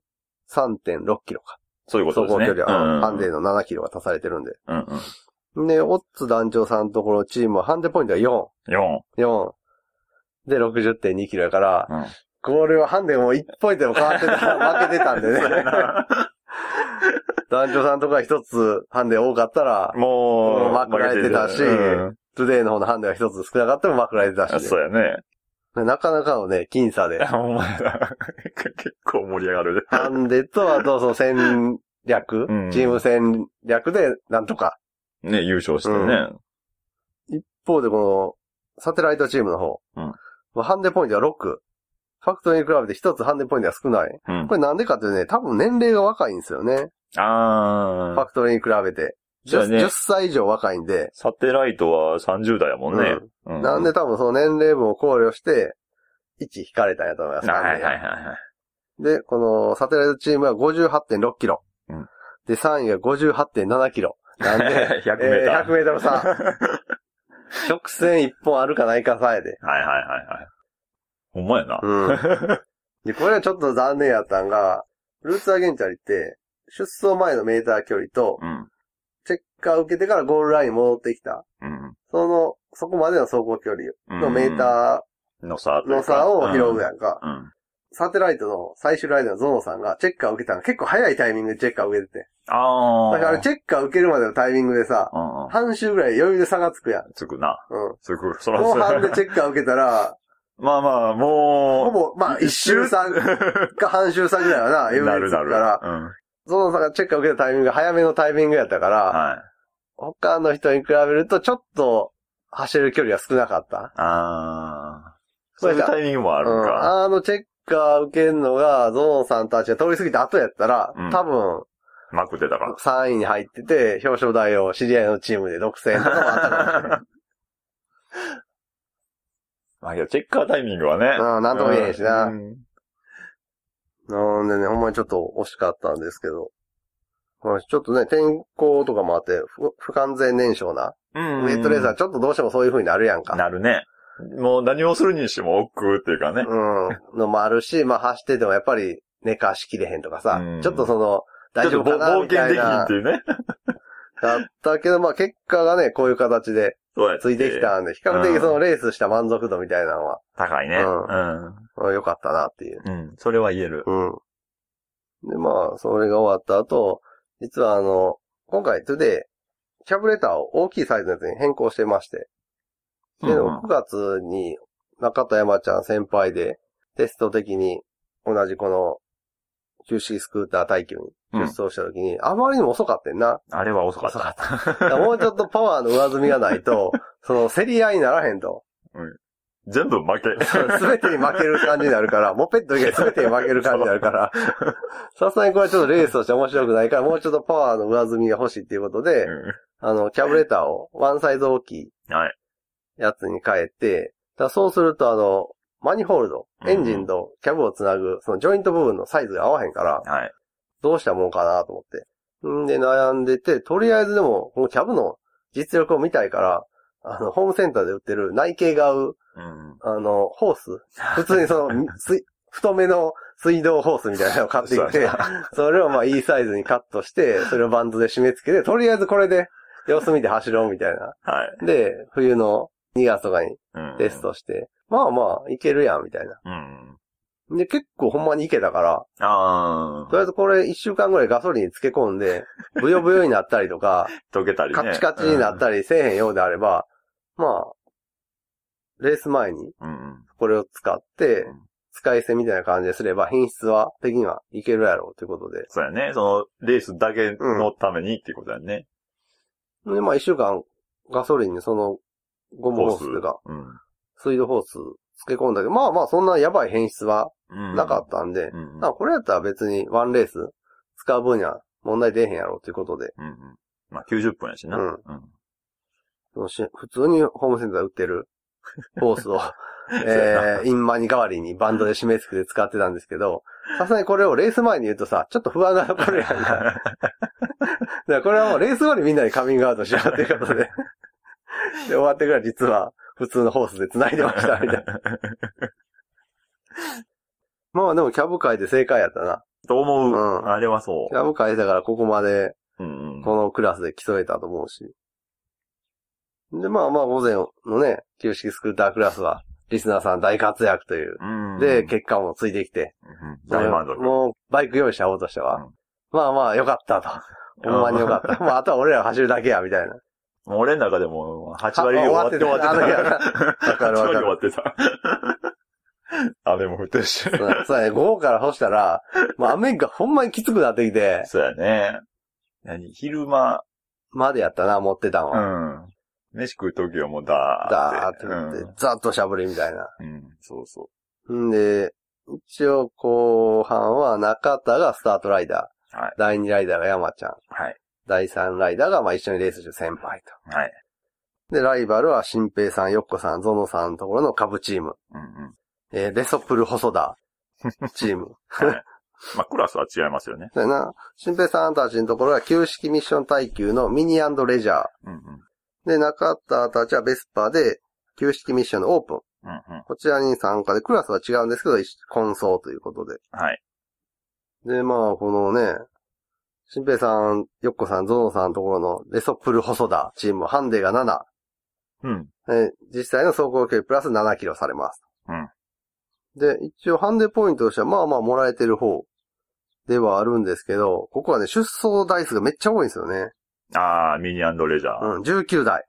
キロか。そういうことですね。走行距離は、うんハンデの7キロが足されてるんで。うんうん。で、オッツ団長さんのところのチームはハンデポイントが4。4。4。で、60.2キロやから、うん。これはハンデも1ポイントでも変わってたら [LAUGHS] 負けてたんでね。そうやな団長さんのところが一つハンデ多かったら、もう、まくられてたしうんトゥデイの方のハンデが一つ少なかったらまくられてたし、ね。そうやね。なかなかのね、僅差で。お前ら、[LAUGHS] 結構盛り上がる。ハンデと、あとその戦略、うんチーム戦略でなんとか。ね、優勝してね。一方でこの、サテライトチームの方。うんまあハンデポイントは6。ファクトリーに比べて一つハンデポイントが少ない？うんこ。れなんでかっていうとね、多分年齢が若いんですよね。あー。ファクトリーに比べて。10, そうやね10歳以上若いんで。サテライトは30代やもんね。うなんで多分その年齢分を考慮して、1引かれたんやと思います。はいはいはいはい。で、このサテライトチームは58.6キロ。うんで、3位が58.7キロ。なんで、[LAUGHS] 100メーター。えー100メートル差。[LAUGHS] 直線一本あるかないかさえで。はいはいはいはい。ほんまやな。うん。で、これはちょっと残念やったんが、ルーツアゲンチャリって、出走前のメーター距離と、うん。チェッカー受けてからゴールラインに戻ってきた。うん。その、そこまでの走行距離のメータの差ーの差を拾うやんか。うん。サテライトの最終ライダーのゾノさんがチェッカー受けたのが結構早いタイミングでチェッカー受けてて。ああ。だからチェッカー受けるまでのタイミングでさ、うんうん。半周ぐらい余裕で差がつくやん。つくな。うん。つく。そら後半でそチェッカー受けたら、まあまあ、もう。ほぼ、まあ、一周？差か半周差ぐらいはな、余なるなる。裕でつくから、うん。ゾノさんがチェッカー受けたタイミングが早めのタイミングやったから、はい。他の人に比べるとちょっと走る距離が少なかった？ああ。そういうタイミングもあるうん。あのチェッカー受けるのが、ゾノさんたちが通り過ぎた後やったら、うん多分、まくってたから。3位に入ってて、表彰台を知り合いのチームで独占とかもあったかもしれない。[LAUGHS] まあ、いや、チェッカータイミングはね。うんなんとも言えへんしなうんなんでね、ほんまにちょっと惜しかったんですけど。まあちょっとね、天候とかもあって、不不完全燃焼な。うん。ウェイトレーザーちょっとどうしてもそういう風になるやんか。なるね。もう何をするにしても億劫っていうかね。うん。のもあるし、まあ走っててもやっぱり寝かしきれへんとかさ、うんちょっとその、大丈夫かなちょっみたいと冒険できひんっなて。いうね。だったけど、まあ結果がね、こういう形でついてきたんで、比較的そのレースした満足度みたいなのは、高いね。ううん。うん良かったなっていう。うん。それは言える。うん。で、まあ、それが終わった後、実はあの、今回トゥデイ、キャブレターを大きいサイズのやつに変更してまして。で、うんうん9月に中田山ちゃん先輩でテスト的に同じこの QC スクーター耐久に出走した時に、あまりにも遅かったんな。あれは遅かった。だからもうちょっとパワーの上積みがないと、[LAUGHS] その競り合いにならへんと。全部負け。[LAUGHS] すべてに負ける感じになるから、[LAUGHS] モペット以外すべてに負ける感じになるから、[LAUGHS] さすがにこれちょっとレースとして面白くないから、もうちょっとパワーの上積みが欲しいっていうことで、うあの、キャブレターをワンサイズ大きい。やつに変えて、だそうするとあの、マニホールド、エンジンとキャブをつなぐ、そのジョイント部分のサイズが合わへんから、はい。どうしたもんかなと思って。んで悩んでて、とりあえずでも、このキャブの実力を見たいから、あの、ホームセンターで売ってる内径が合う、うん。あの、ホース [LAUGHS] 普通にその、水太めの水道ホースみたいなのを買ってきて、[LAUGHS] それをまあいいサイズにカットして、それをバンドで締め付けて、とりあえずこれで様子見て走ろうみたいな。はい。で、冬の2月とかにうんテス。トして、まあまあいけるやんみたいな。うん。で、結構ほんまにいけたから、あとりあえずこれ1週間ぐらいガソリンに漬け込んで、ブヨブヨになったりとか、ー、溶けたりね。カチカチになったりせえへんようであれば、まあ、レース前にうん。うん。これを使ってうん、使い捨てみたいな感じですれば、品質は的にはいけるやろうということで。そうやね。その、レースだけのためにっていうことだよね。で、まあ一週間ガソリンにそのゴムホースというか、うん。水道ホース漬け込んだけど、まあまあそんなやばい変質はうん。なかったんで、うん。まあこれやったら別にワンレース使う分には問題出えへんやろうということで、うん。うん。まあ、90分やしな。うんうん。普通にホームセンターで売ってるホースを、[LAUGHS] えー、インマニ代わりにバンドで締め付けて使ってたんですけど、さすがにこれをレース前に言うとさ、ちょっと不安が残るやんか。[LAUGHS] だからこれはもうレース後にみんなにカミングアウトしようということで。[LAUGHS] で、終わってから実は普通のホースで繋いでましたみたいな。まあでもキャブ界で正解やったな。と思う。うんあれはそキャブ界だからここまで。このクラスで競えたと思うし。で、まあまあ午前のね、旧式スクータークラスは、リスナーさん大活躍という。うん。で、結果もついてきて。うん大満足。もう、バイク用意した方としては。うんまあまあ、よかったと。ほんまによかった。[LAUGHS] まあ、あとは俺らが走るだけや、みたいな。もう俺の中でも、8割終わって終わってた。わかるわかる8割終わってた。[LAUGHS] [LAUGHS] 雨も降ってるし。そうやね、午後から干したら、まあ雨がほんまにきつくなってきて、そうやね。何昼間、までやったな、持ってたんうは。ん。飯食うときはもうダーダーってって。言って、ザッとしゃぶりみたいな。うん。うん、そうそんで、一応後半は中田がスタートライダー。はい第2ライダーが山ちゃん。う。はい。第3ライダーがまあ一緒にレースしてる先輩と。はい。で、ライバルは新平さん、よっこさん、ゾノさんのところの株チーム。うんうん。えーレソプル細田 [LAUGHS] チーム。はい。まあ、クラスは違いますよね。だよな。新平さんたちのところは旧式ミッション耐久のミニレジャー。うんうん。で、中田たちはベスパーで旧式ミッションのオープン。うんうん。こちらに参加で、クラスは違うんですけど、一混走ということで。はい。で、まあ、このね、新平さん、よっこさん、ゾノさんのところのレソプル細田チームはハンデが7。うん。えー実際の走行距離プラス7キロされます。うん。で、一応ハンデポイントとしてはまあまあもらえてる方ではあるんですけど、ここはね、出走台数がめっちゃ多いんですよね。あー、ミニレジャー。うん、19台。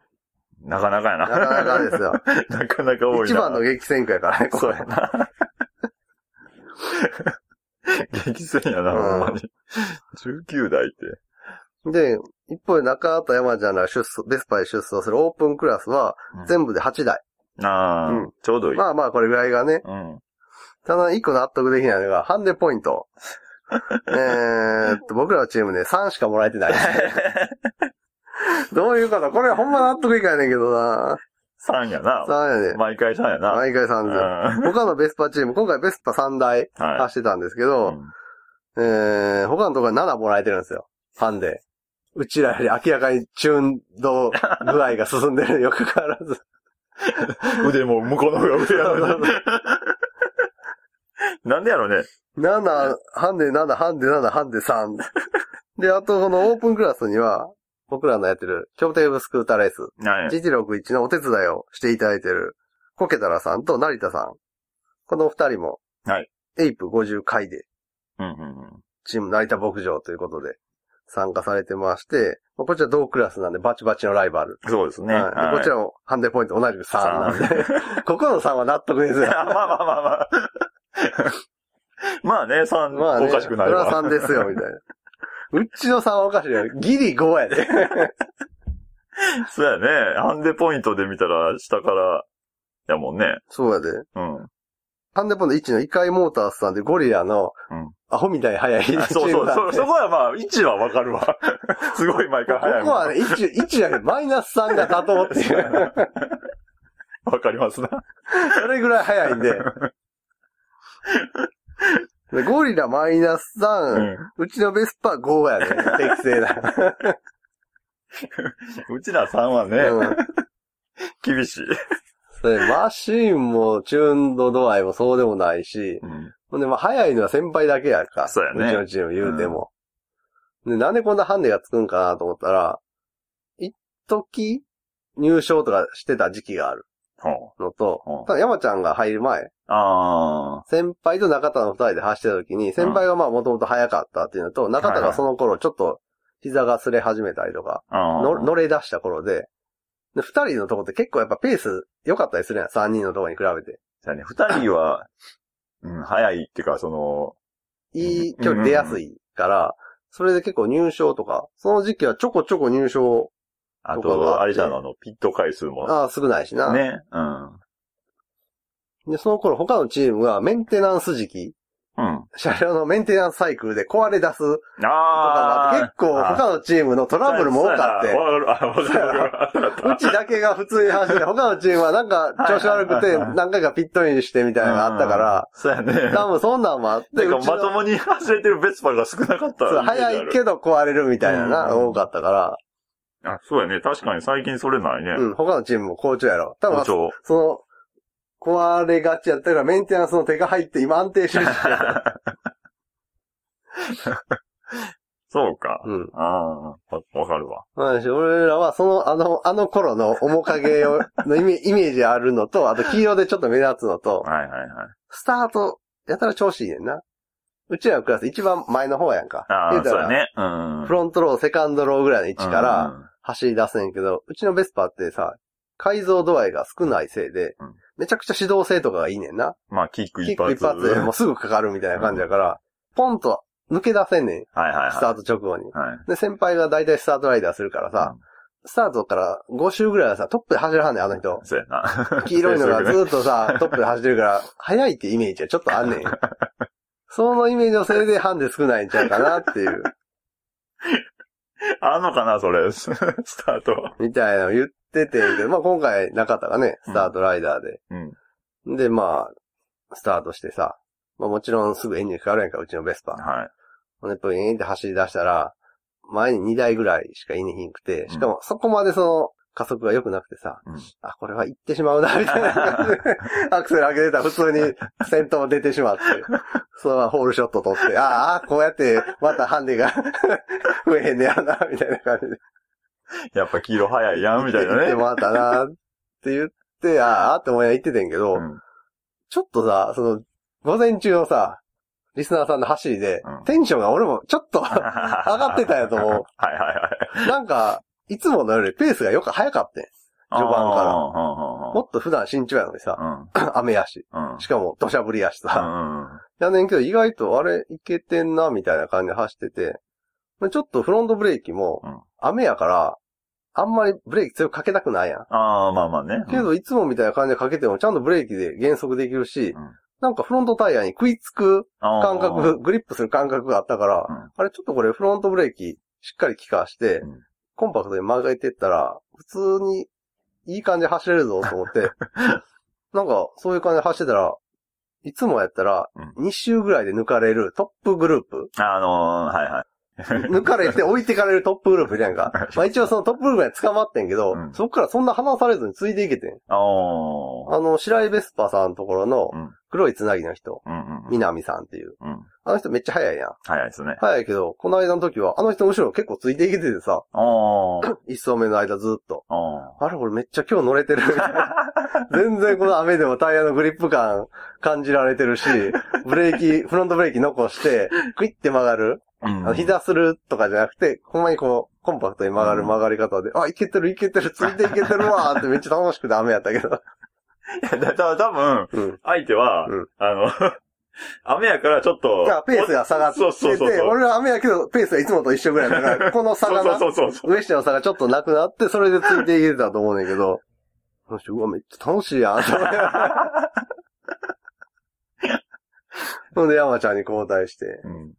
なかなかやな。なかなかですよ。[LAUGHS] なかなか多いな。一番の激戦区やからね、これそうや。な。激戦やな、うんほんまに。19代って。で、一方で中田山ちゃんら出走、ベスパで出走するオープンクラスは全部で8台。ああ、うんちょうどいい。まあまあこれぐらいがね。うん。ただ一個納得できないのが、ハンデポイント。[LAUGHS] えーっと、僕らのチームね、3しかもらえてない。[LAUGHS] [LAUGHS] どういうこと？これほんま納得いかないねんけどな。3やな。3やね。毎回3やな。毎回う3ん。で。は他のベスパチーム、今回ベスパ3台い。走ってたんですけうど、んえー、他のところは7もらえてるんですよ。ハンデ。うちらより明らかにチューン度具合が進んでるに [LAUGHS] よくかかわらず。腕も向こうの方が上や。なんでやろね。7、ハンデ7、ハンデ7、ハンデ3。で、あとこのオープンクラスには、僕らのやってる、協定部スクーターレース、はい。GT61 のお手伝いをしていただいてる、コケタラさんと成田さん。この二人も、はい。エイプ50回で、うんうんうん。チーム成田牧場ということで、参加されてまして、まあこちら同クラスなんでバチバチのライバル。そうですね。はいでこちらもハンデポイント同じく3なんで、ここの3は納得ですよ。まあまあまあまあ。まあ [LAUGHS] ね、3、まあね、おかしくなれは3ですよ、みたいな。うちの3はおかしいよ。ギリ5やで。そうやね。ハンデポイントで見たら、下から、やもんね。そうやで。うん。ハンデポイント1のイカイモータースさんでゴリラのうん、アホみたいに速いチームあそうそう、そ、そこはまあ、位置はわかるわ。[LAUGHS] すごい毎回こ早いもん。こはね、1、1やけど、マイナス3が妥当っていう。[LAUGHS] わかりますな。それぐらい速いんで。[LAUGHS] でゴリラマイナスう3、ん。うちのベスパー5やね。適正な。[LAUGHS] うちら3はね、うん。厳しい。マシーンもチューンド度合いもそうでもないし、うん。ほんで、まあ、早いのは先輩だけやんか。そうやねうちのチーム言うても。で、なんでこんなハンデがつくんかなと思ったら、一時入賞とかしてた時期がある。のとうん、ただ山ちゃんが入る前、あ先輩と中田の二人で走ってた時に、先輩がまあもともと早かったっていうのと、中田がその頃ちょっと膝が擦れ始めたりとか、あ。ああ。の乗れ出した頃で、で、二人のとこって結構やっぱペース良かったりするやん、三人のとこに比べて。そうやね。二人は、うん、早いっていうか、その、いい距離出やすいから、それで結構入賞とか、その時期はちょこちょこ入賞、あとあれじゃん、あの、ピット回数も。ああ、少ないしな。ね。うん。で、その頃他のチームはメンテナンス時期、うん。車両のメンテナンスサイクルで壊れ出すああ結構他のチームのトラブルも多かって、わかる、あ、わかる。うちだけが普通に走って、他のチームはなんか調子悪くて何回かピットインしてみたいなのがあったから、そうやね。多分そんなんもあって、まともに走れてるベスパが少なかった。そう早いけど壊れるみたいなな、うん多かったから、あ、そうやね。確かに最近それないね。うん、他のチームも好調やろ。多分好調。その、壊れがちやったからメンテナンスの手が入って今安定してるし。[LAUGHS] そうか。うん。ああ、わわかるわ。まあ、俺らはその、あの、あの頃の面影を、のイメ [LAUGHS] イメージあるのと、あと黄色でちょっと目立つのと、はいはいはい。スタート、やたら調子いいねんな。うちらのクラス一番前の方やんか。ああ、そうやね。うん。フロントロー、セカンドローぐらいの位置からうん走り出せんけど、うちのベスパってさ、改造度合いが少ないせいでうん、めちゃくちゃ指導性とかがいいねんな。まあ、キックキック一発。一発で [LAUGHS] もうすぐかかるみたいな感じだから、ポンと抜け出せんねん。はいはいはい。スタート直後に。はい。で、先輩が大体スタートライダーするからさ、スタートから5周ぐらいはさ、トップで走らはんねん、あの人。そうやな。[LAUGHS] 黄色いのがずーっとさ、[LAUGHS] トップで走ってるから、速いってイメージはちょっとあんねん。そのイメージのせいでハンデ少ないんちゃうかなっていう、[LAUGHS] あんのかな、それ。[LAUGHS] スタート。みたいなの言っててんけど、まあ今回中田がね、スタートライダーで。うん。で、まあ、スタートしてさ、まあもちろんすぐエンジンかかるやんか、うちのベスパ。はい。ほんで、プイーンって走り出したら、前に2台ぐらいしかいねひんくて、しかもそこまでその加速が良くなくてさ、うんあ、これは行ってしまうな、みたいな [LAUGHS] アクセル上げてたら普通に先頭出てしまって、そのままホールショット取って、ああ、こうやってまたハンデが [LAUGHS] 増えへんねやな、みたいな感じで。やっぱ黄色早いやん、みたいなね。言ってもらったな、って言って、ああ、って思いながら言っててんけど、うんちょっとさ、その、午前中のさ、リスナーさんの走りで、うんテンションが俺もちょっと上 [LAUGHS] 上がってたんやと思う。はいはいはい。なんか、いつものよりペースがよく早かったん序盤からら。もっと普段慎重やのにさ、うん。[CLEARS THROAT] 雨やし。うん。しかも土砂降りやしうさ。ん。やねんけど意外とあれいけてんな、みたいな感じで走ってて、ちょっとフロントブレーキもうん、雨やから、あんまりブレーキ強くかけたくないやん。ああ、まあまあね。けど、いつもみたいな感じでかけても、ちゃんとブレーキで減速できるし、うんなんかフロントタイヤに食いつく感感覚、グリップする感覚があったから、うんあれちょっとこれフロントブレーキしっかり効かして、うんコンパクトに曲げてったら、普通にいい感じで走れるぞと思って、[LAUGHS] なんかそういう感じで走ってたら、いつもやったらう2周ぐらいで抜かれるトップグループ、あのー、はいはい。[LAUGHS] 抜かれて置いてかれるトップグループいるやんか。まあ一応そのトップグループに捕まってんけど、うんそっからそんな離されずについていけてん。あの、白井ベスパさんのところのうん黒いつなぎの人。南さんっていう。うん。あの人めっちゃ速いやん。早いですね。速いけど、この間の時は、あの人の後ろ結構ついていけててさ。[COUGHS] 一走目の間ずっと。あれ、俺めっちゃ今日乗れてる。[LAUGHS] 全然この雨でもタイヤのグリップ感感じられてるし、ブレーキ、フロントブレーキ残して、クイッて曲がる。うん膝するとかじゃなくて、ほんまにこう、コンパクトに曲がる曲がり方で、あ、いけてるいけてる、ついていけてるわーって [LAUGHS] めっちゃ楽しくて雨やったけど。いや、だ、だ、多分、うん。相手は、うんあの、[LAUGHS] 雨やからちょっと。じゃあ、ペースが下がってて、そうそうそうそう。俺は雨やけど、ペースがいつもと一緒ぐらいだから、[LAUGHS] この差がな、そうそうそうそう。上下の差がちょっとなくなって、それでついていけてたと思うねんけど、うわ、めっちゃ楽しいやん。ほんで、山ちゃんに交代して。うん。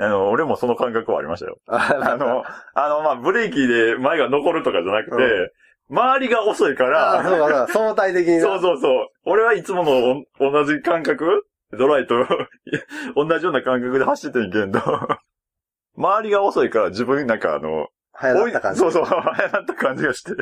あの、俺もその感覚はありましたよ。[LAUGHS] ああの、あの、まあ、ブレーキで前が残るとかじゃなくて、う周りが遅いから、か、そうか [LAUGHS] 相対的にな。そうそうそう。俺はいつものお同じ感覚ドライと [LAUGHS] 同じような感覚で走っててんけんど、周りが遅いから自分なんかあの、早なった感じ。そうそう、早なった感じがして、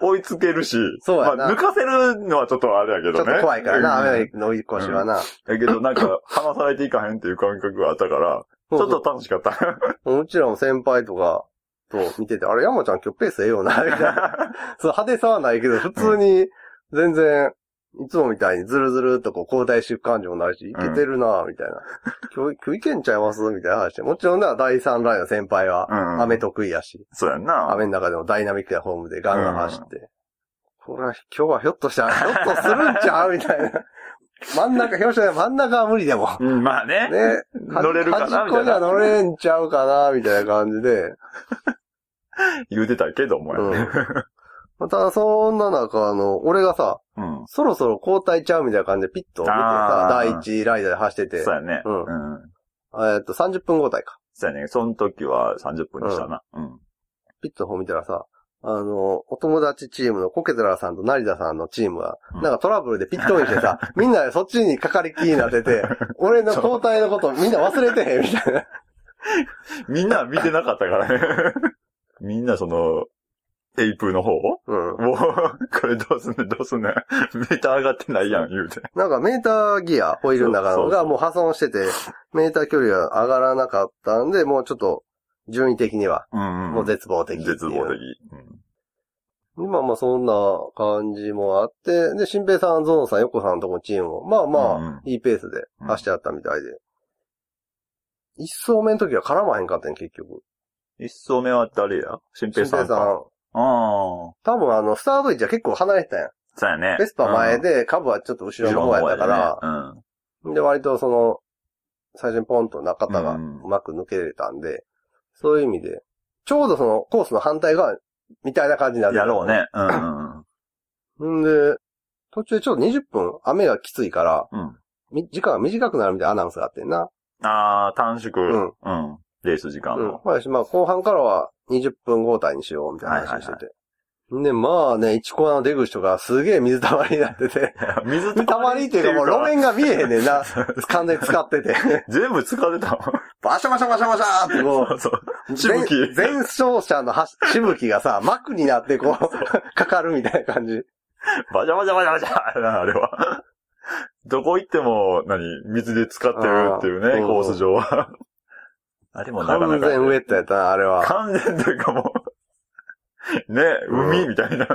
追いつけるし、そうやなまあ、抜かせるのはちょっとあれやけどね。ちょっと怖いからな、うん雨の追い越しはな。だけどなんか、離されていかへんっていう感覚があったから、ちょっと楽しかった。うちらも先輩とかと見てて、あれ、山ちゃん今日ペースええよな、みたいな。[LAUGHS] そう、派手さはないけど、普通に、全然、いつもみたいにズルズルっとこう交代していく感じもないし、いけてるな、みたいな。今日、今日いけんちゃいます？みたいな話で。もちろんな、第3ラインの先輩は、うん雨得意やし、そうやんな。雨の中でもダイナミックなフォームでガンガン走って。これは、今日はひょっとしたら、ひょっとするんちゃう？みたいな。真ん中、表彰台真ん中は無理でも。うん、まあね。ね。[LAUGHS] 乗れるかな端っこには乗れんちゃうかな、みたいな感じで。[LAUGHS] 言うてたけどもやね。うん。[LAUGHS] ただ、そんな中、あの、俺がさ、うん。そろそろ交代ちゃうみたいな感じでピッと見てさあ、ー第一ライダーで走っててそう、やね。うんうん。えっと、30分交代か。そうやね。その時は30分にしたな。うん。ピットの方見たらさ、あの、お友達チームのコケテラさんと成田さんのチームが、うんなんかトラブルでピットインしてさ、[LAUGHS] みんなでそっちにかかりきりになってて、俺の交代のことみんな忘れてへんみたいな。[LAUGHS] みんな見てなかったからね。[LAUGHS] みんなその、エイプの方？うん。もう、これどうすんねん、どうすんねん。メーター上がってないやん、言うて。なんかメーターギア、ホイールの中のがもう破損してて、メーター距離が上がらなかったんで、もうちょっと、順位的には、うんもう絶望的。絶望的。うん。今まあそんな感じもあって、で、新平さん、ゾノさん、横さんのとこのチームも、まあまあ、うんうんいいペースで走ってあったみたいで。一走目の時は絡まへんかったん、結局。一層目は誰や？新平さんか。新平さん。ああ。多分あの、スタート位置は結構離れてたやん。そうやね。ベスパ前で、株はちょっと後ろの方やったから、ら、で、割とその、最初にポンと中田がううんまく抜けれたんで、そういう意味で、ちょうどそのコースの反対側みたいな感じになっうん。てたやろうね。うんうん。んで、途中でちょっと20分雨がきついから、うんみ時間が短くなるみたいなアナウンスがあってんな。ああ、短縮。んうん。レース時間うんの。。まあ、まあ、後半からは20分交代にしようみたいな話してて。で、まあね、1コアの出口とかすげえ水溜まりになってて、[LAUGHS] 水水溜まりっていうかもう路面が見えへんねんな。[LAUGHS] 完全に使ってて。全部使ってたもん。バシャバシャバシャバシャーってこう、[LAUGHS] そう。しぶき。前前走者のはし [LAUGHS] しぶきがさ、幕になってこう、かかるみたいな感じ。バジャバジャバジャバジャな、あれは。どこ行っても、何水で使ってるっていうね、コース上は。あれもなかなか。完全ウェットやったな、あれは。完全というかもう、ね、海うんみたいな。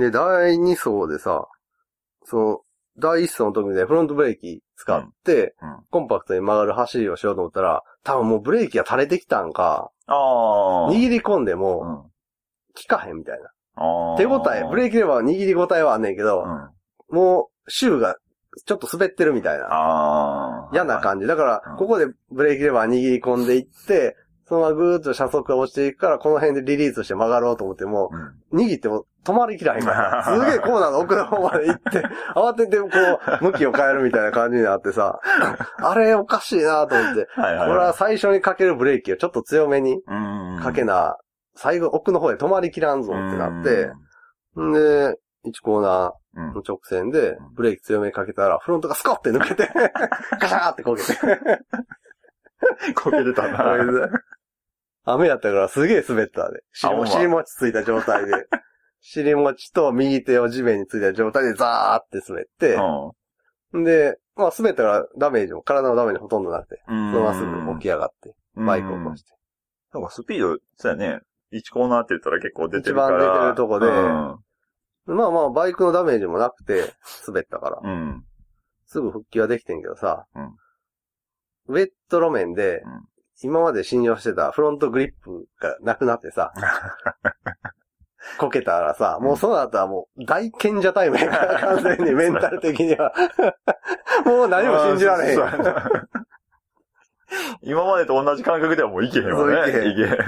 で、第2走でさ、その、第1走の時でフロントブレーキ使って、うんうんコンパクトに曲がる走りをしようと思ったら、多分もうブレーキが垂れてきたんか。握り込んでうも、ん効かへんみたいな。手応え、ブレーキレバー握り応えはあんねんけど、うん。もう、シューがちょっと滑ってるみたいな。嫌な感じ。だからうん、ここでブレーキレバー握り込んでいって、そのままぐーっと車速が落ちていくから、この辺でリリースして曲がろうと思っても、うん。握っても止まりきらへんから、[LAUGHS] すげえコーナーの奥の方まで行って、慌ててこう、向きを変えるみたいな感じになってさ、[LAUGHS] あれおかしいなと思って。これは最初にかけるブレーキをちょっと強めにうん、かけな、最後奥の方で止まりきらんぞってなって、んで、1コーナうん、ーの直線でブレーキ強めにかけたら、フロントがスコって抜けて、[LAUGHS] ガシャーってこけて。こけてたな。雨やったからすげえ滑ったで。尻もあほんま尻餅ついた状態で。[LAUGHS] 尻餅と右手を地面についた状態でザーって滑って、うんで、まあ滑ったからダメージも、体のダメージほとんどなくて、うん。そのまますぐ起き上がって、バイクを起こして。なんかスピード、そうやね。1コーナーって言ったら結構出て一るから。番出てるとこでうん。まあまあバイクのダメージもなくて、滑ったから、うん。すぐ復帰はできてんけどさ、ウェット路面でうん、今まで信用してたフロントグリップがなくなってさ、こけたらさ、もうその後はもう大賢者タイムやから、完全にメンタル的には。[LAUGHS] もう何も信じられへん今までと同じ感覚ではもういけへんわね。いけへん。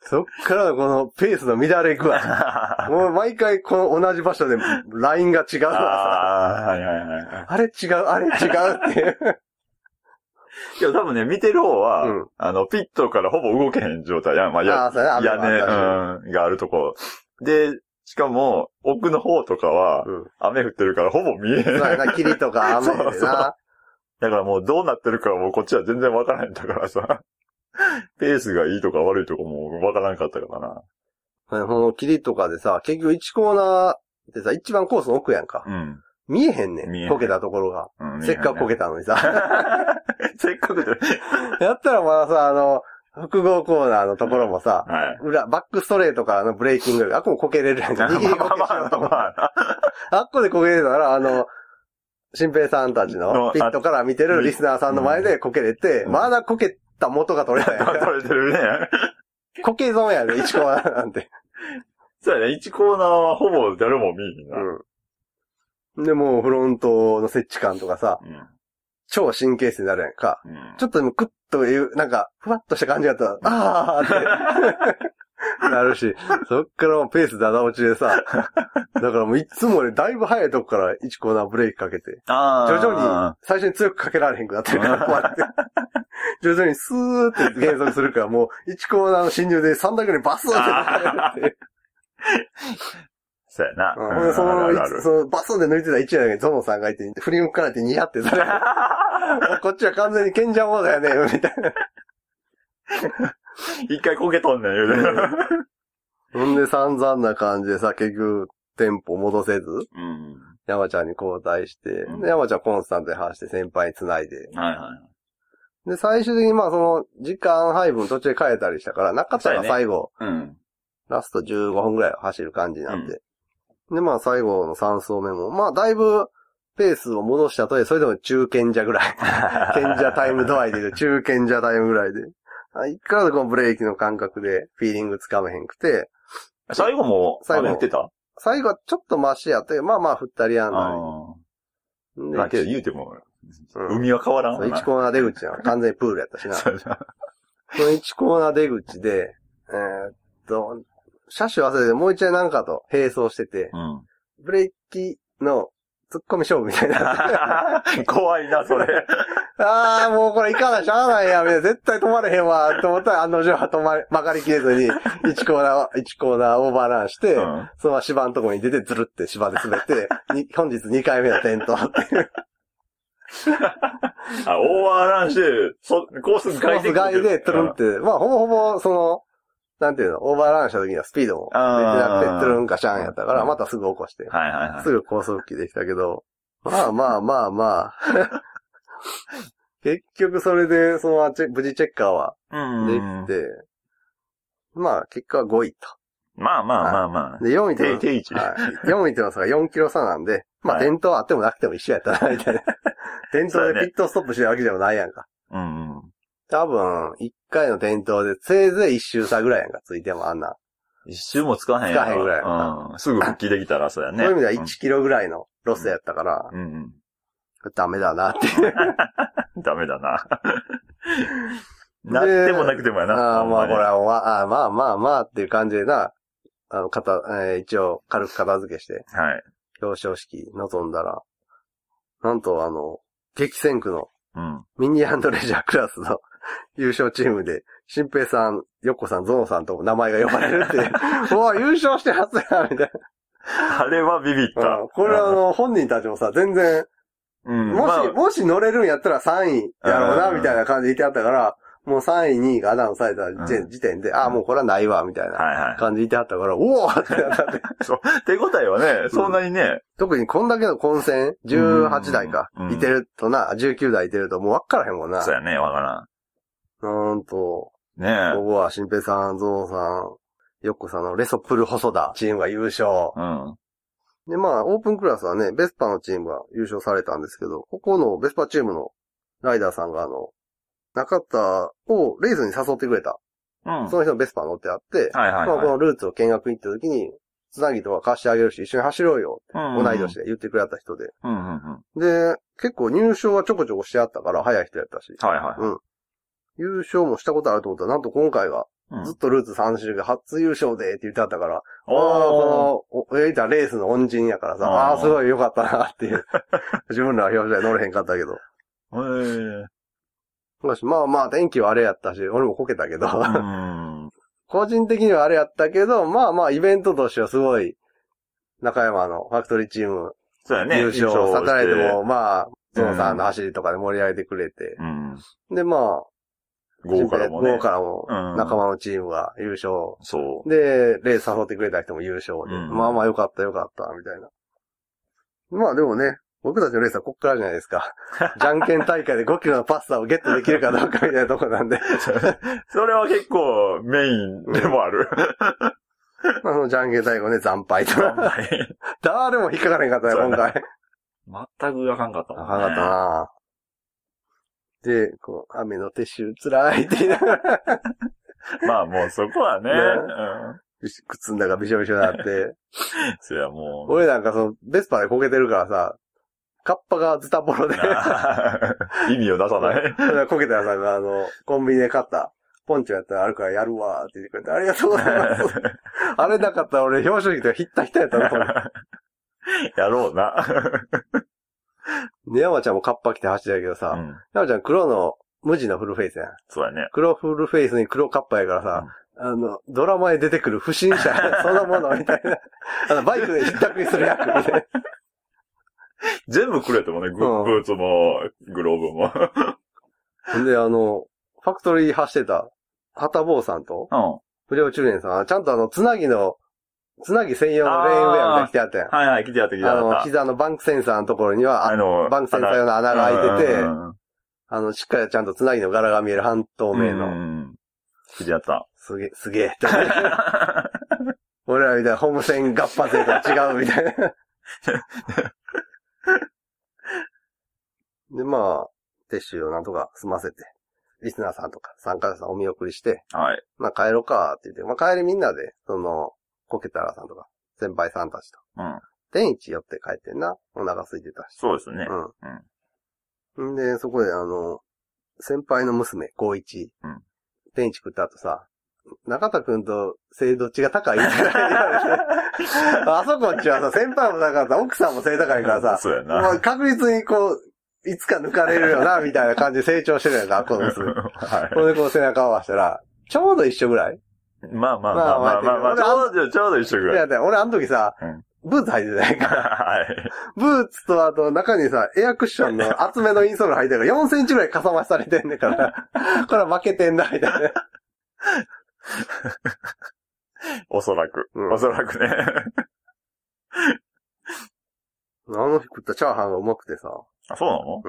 そっからのこのペースの乱れ具合。[LAUGHS] もう毎回この同じ場所でラインが違うからさ、あはいはいはい。あれ違う、あれ違うっていう。いや、多分ね、見てる方は、うんあの、ピットからほぼ動けへん状態。や、まあ、あやあ、そうやね、屋根、うん、があるとこ。で、しかも、奥の方とかは、うん。雨降ってるからほぼ見えへん。そうやな、霧とか雨 [LAUGHS] でそうそうからもうどうなってるかはもうこっちは全然わからへんだからさ。ペースがいいとか悪いとかもわからんかったからな。この霧とかでさ、結局1コーナーってさ、一番コースの奥やんか。うん。見えへんねん。見えへんこけたところが。うんせっかくこけたのにさ。[LAUGHS] [LAUGHS] せっかくで。やったらまださ、あの、複合コーナーのところもさ、はい。裏、バックストレートからのブレーキング、あっこもこけれるやんか。握りこけしあっこでこけれたら、あの、新平さんたちののピットから見てるリスナーさんの前でこけれて、うんまだこけた元が取れない。[LAUGHS] 取れてるね。こけ損やで、1コーナーなんて。そうやね。1コーナーはほぼ誰も見えへんな。うん。で、もうフロントの設置感とかさ、うん。超神経質になるやんか。うんちょっとでもクッという、なんか、ふわっとした感じだったら、あーって [LAUGHS] なるし、そっからもうペースだだ落ちでさ、だからもういつもね、だいぶ早いとこから1コーナーブレーキかけて。徐々に最初に強くかけられへんくなってるから、こうやって。徐々にスーって減速するから、もう1コーナーの進入で3台ぐらいバスーってて。そうやな。うんほんでそのそのバスンで抜いてた1台だけゾノさんがいて、振り向かれてニヤってされ [LAUGHS] こっちは完全に賢者モードやね、みたいな。[LAUGHS] 一回こけとんねん、言うて。ほんで散々な感じでさ、結局、テンポ戻せず、うん。山ちゃんに交代して、うんで山ちゃんコンスタントに走って先輩に繋いで。はいはい。で、最終的にまあその、時間配分途中で変えたりしたから、なかったらそうやね最後、うん。ラスト15分ぐらいは走る感じになって。で、まあ最後の3走目も、まあだいぶ、ペースを戻したとえ、それでも中賢者ぐらい。[LAUGHS] 賢者タイム度合いで中賢者タイムぐらいで。あいくらでこのブレーキの感覚でフィーリングつかめへんくて、最後も、最後雨降ってた？最後はちょっとマシやって、まあまあ振ったりやんだあり。あ。でまあけど言うても、うん海は変わらんそうわな。1コーナー出口は [LAUGHS] 完全にプールやったしな。その1コーナー出口で、えーっと、車種忘れてもう一台なんかと並走してて、うん。ブレーキの突っ込み勝負みたいにな。[LAUGHS] 怖いな、それ。[LAUGHS] ああ、もうこれ行かなしゃあないや、みたいな。絶対止まれへんわ、と思ったら案の定は止まり、曲がりきれずに、[LAUGHS] 1コーナー、1コーナーオーバーランして、うんそのまま芝のところに出て、ずるって芝で滑って、に本日2回目の転倒っていう。あ、オーバーランして、そ、コースコース外で、トゥルンっって、まあ、ほぼほぼ、その、なんていうの、オーバーランした時にはスピードも出てなくて、トゥルンかシャンやったから、うんまたすぐ起こして、はいはいはい。すぐ高速機できたけど、まあまあまあまあ。[LAUGHS] 結局それで、その無事チェッカーはうんできて、まあ結果は5位と。まあまあまあまあ。で、4位との、定定位置。はい、4位との差が4キロ差なんで、[LAUGHS] まあはい転倒あってもなくても一緒やったな、みたいな。[LAUGHS] 転倒でピットストップしてるわけでもないやんか。うんうん。多分、1回の転倒で、せいぜい1周差ぐらいやんか、ついてもあんな。一周もつかへんやろつかへんぐらいやうん。すぐ復帰できたらそうやね。そういう意味では1キロぐらいのロスやったから、うん。うんダメだなって。うん。ダメだな。なってもなくてもやな。ああ、まあこれはまあ、あまあまあまあっていう感じでな、あの、片、えー一応軽く片付けして、はい。表彰式臨んだら、なんとあの、激戦区のうん。ミニレジャークラスの [LAUGHS] 優勝チームで、新平さん、ヨッコさん、ゾノさんとも名前が呼ばれるっていう、[LAUGHS] うわ、優勝して初や、みたいあれはビビった。な。うんこれはあの、本人たちもさ、全然、うん。もし、まあもし乗れるんやったら3位やろうな、うんみたいな感じで言ってあったから、もう3位、2位がアナウンスされた時点うんああ、もうこれはないわ、みたいな。感じで言ってあったから、おおってなって。[LAUGHS] そう。手応えはね、そんなにね、特にこんだけの混戦、18台かう、んいてるとな、19台いてるともう分からへんもんな。そうやね、わからなんと、ん。ねここは新平さん、ゾノさん、ヨッコさんのレソプル細田チームが優勝。え。うん。で、まあ、オープンクラスはね、ベスパのチームが優勝されたんですけど、ここのベスパチームのライダーさんがあの、中田をレースに誘ってくれた。うん。その人のベスパー乗ってあって、はいはいまあこはのルーツを見学に行った時に、つなぎとか貸してあげるし、一緒に走ろうよ。い。うん同い年で言ってくれた人で。うんうんうん。で、結構入賞はちょこちょこしてあったから、早い人やったし。はいはい。うん。優勝もしたことあると思ったら、なんと今回が、うんずっとルーツ3種が初優勝でって言ってあったから、ああ。この、えいたレースの恩人やからさ、あーあすごい良かったなっていう。[LAUGHS] 自分らは表彰で乗れへんかったけど。えー。しかしまあまあ天気はあれやったし、俺もこけたけど、うん。[LAUGHS] 個人的にはあれやったけど、まあまあイベントとしてはすごい、中山のファクトリーチームそうやね。優勝、サテライトもまあ、ゾノさんの走りとかで盛り上げてくれて、うん。でまあ、午後からもね。からもうん仲間のチームが優勝そで、レース誘ってくれた人も優勝で、うんまあまあよかったよかった、みたいな。まあでもね、僕たちのレースはこっからじゃないですか。[LAUGHS] じゃんけん大会で5キロのパスタをゲットできるかどうかみたいなとこなんで、う。[LAUGHS] それは結構メインでもある。[LAUGHS] まあそのじゃんけん大会ね、惨敗と。誰も引っかからへんかったよ、今回。全くあかんかったね。あかんかったなで、こう、雨の撤収辛いって言いながら、[LAUGHS] まあもうそこはね。ねうん。靴んだかびしょびしょになって、[LAUGHS] そりゃもう。俺なんかその、ベスパでこけてるからさ、カッパがズタボロで、意味を出さない。こけたらさ、あの、コンビニで買った、ポンチョやったらあるからやるわーって言ってくれて、ありがとうございます。[LAUGHS] あれなかったら俺表彰式とかひったひたやったの。やろうな。[LAUGHS] で、山ちゃんもカッパ着て走ってたけどさ、うん。山ちゃん黒の無地のフルフェイスやん。そうやね。黒フルフェイスに黒カッパやからさ、あの、ドラマで出てくる不審者、[LAUGHS] そのものみたいな。あの、バイクでひったくりする役みたいな。[LAUGHS] 全部くれてもね、グうんブーツも、グローブも。ほんで、あの、ファクトリー走ってた、旗坊さんと、うん。は不良中年さん、ちゃんとあの、つなぎの、つなぎ専用のレインウェアみたいなの着てあったやん。いはい、来てやって来てあった。膝のバンクセンサーのところには、ああの、バンクセンサー用の穴が開いててあの、しっかりちゃんとつなぎの柄が見える半透明うの、ん。来てやった。すげえ、すげえ。[LAUGHS] 俺らみたいなホーム線合発性とは違うみたいな。[LAUGHS] で、まあ、撤収をなんとか済ませて、リスナーさんとか参加者さんお見送りして、はい。まあ帰ろうかって言って、まあ帰りみんなで、その、コケタラさんとか、先輩さんたちと、うん。天一寄って帰ってんな。お腹空いてたし。そうですね。うん。んで、そこであの、先輩の娘、高一。うん天一食った後さ、中田くんと背どっちが高いって言われて。[LAUGHS] あそこっちはさ、先輩も高かった、奥さんも背高いからさ、そうやまな。あ確実にこう、いつか抜かれるよな、[LAUGHS] みたいな感じで成長してるやんか、この娘。[LAUGHS] はこれでこう背中合わせたら、ちょうど一緒ぐらいい。まあまあまあまあまあまあ、ちょうど、ちょうど一緒ぐらい。いや、で俺あの時さ、うんブーツ履いてたやんか。はい。ブーツとあと中にさ、エアクッションの厚めのインソール履いてるから4センチぐらいかさ増しされてんねんから、これは負けてんだ、みたいな。おそらく。うんおそらくね。あの日食ったチャーハンがうまくてさ、あ、そうなの？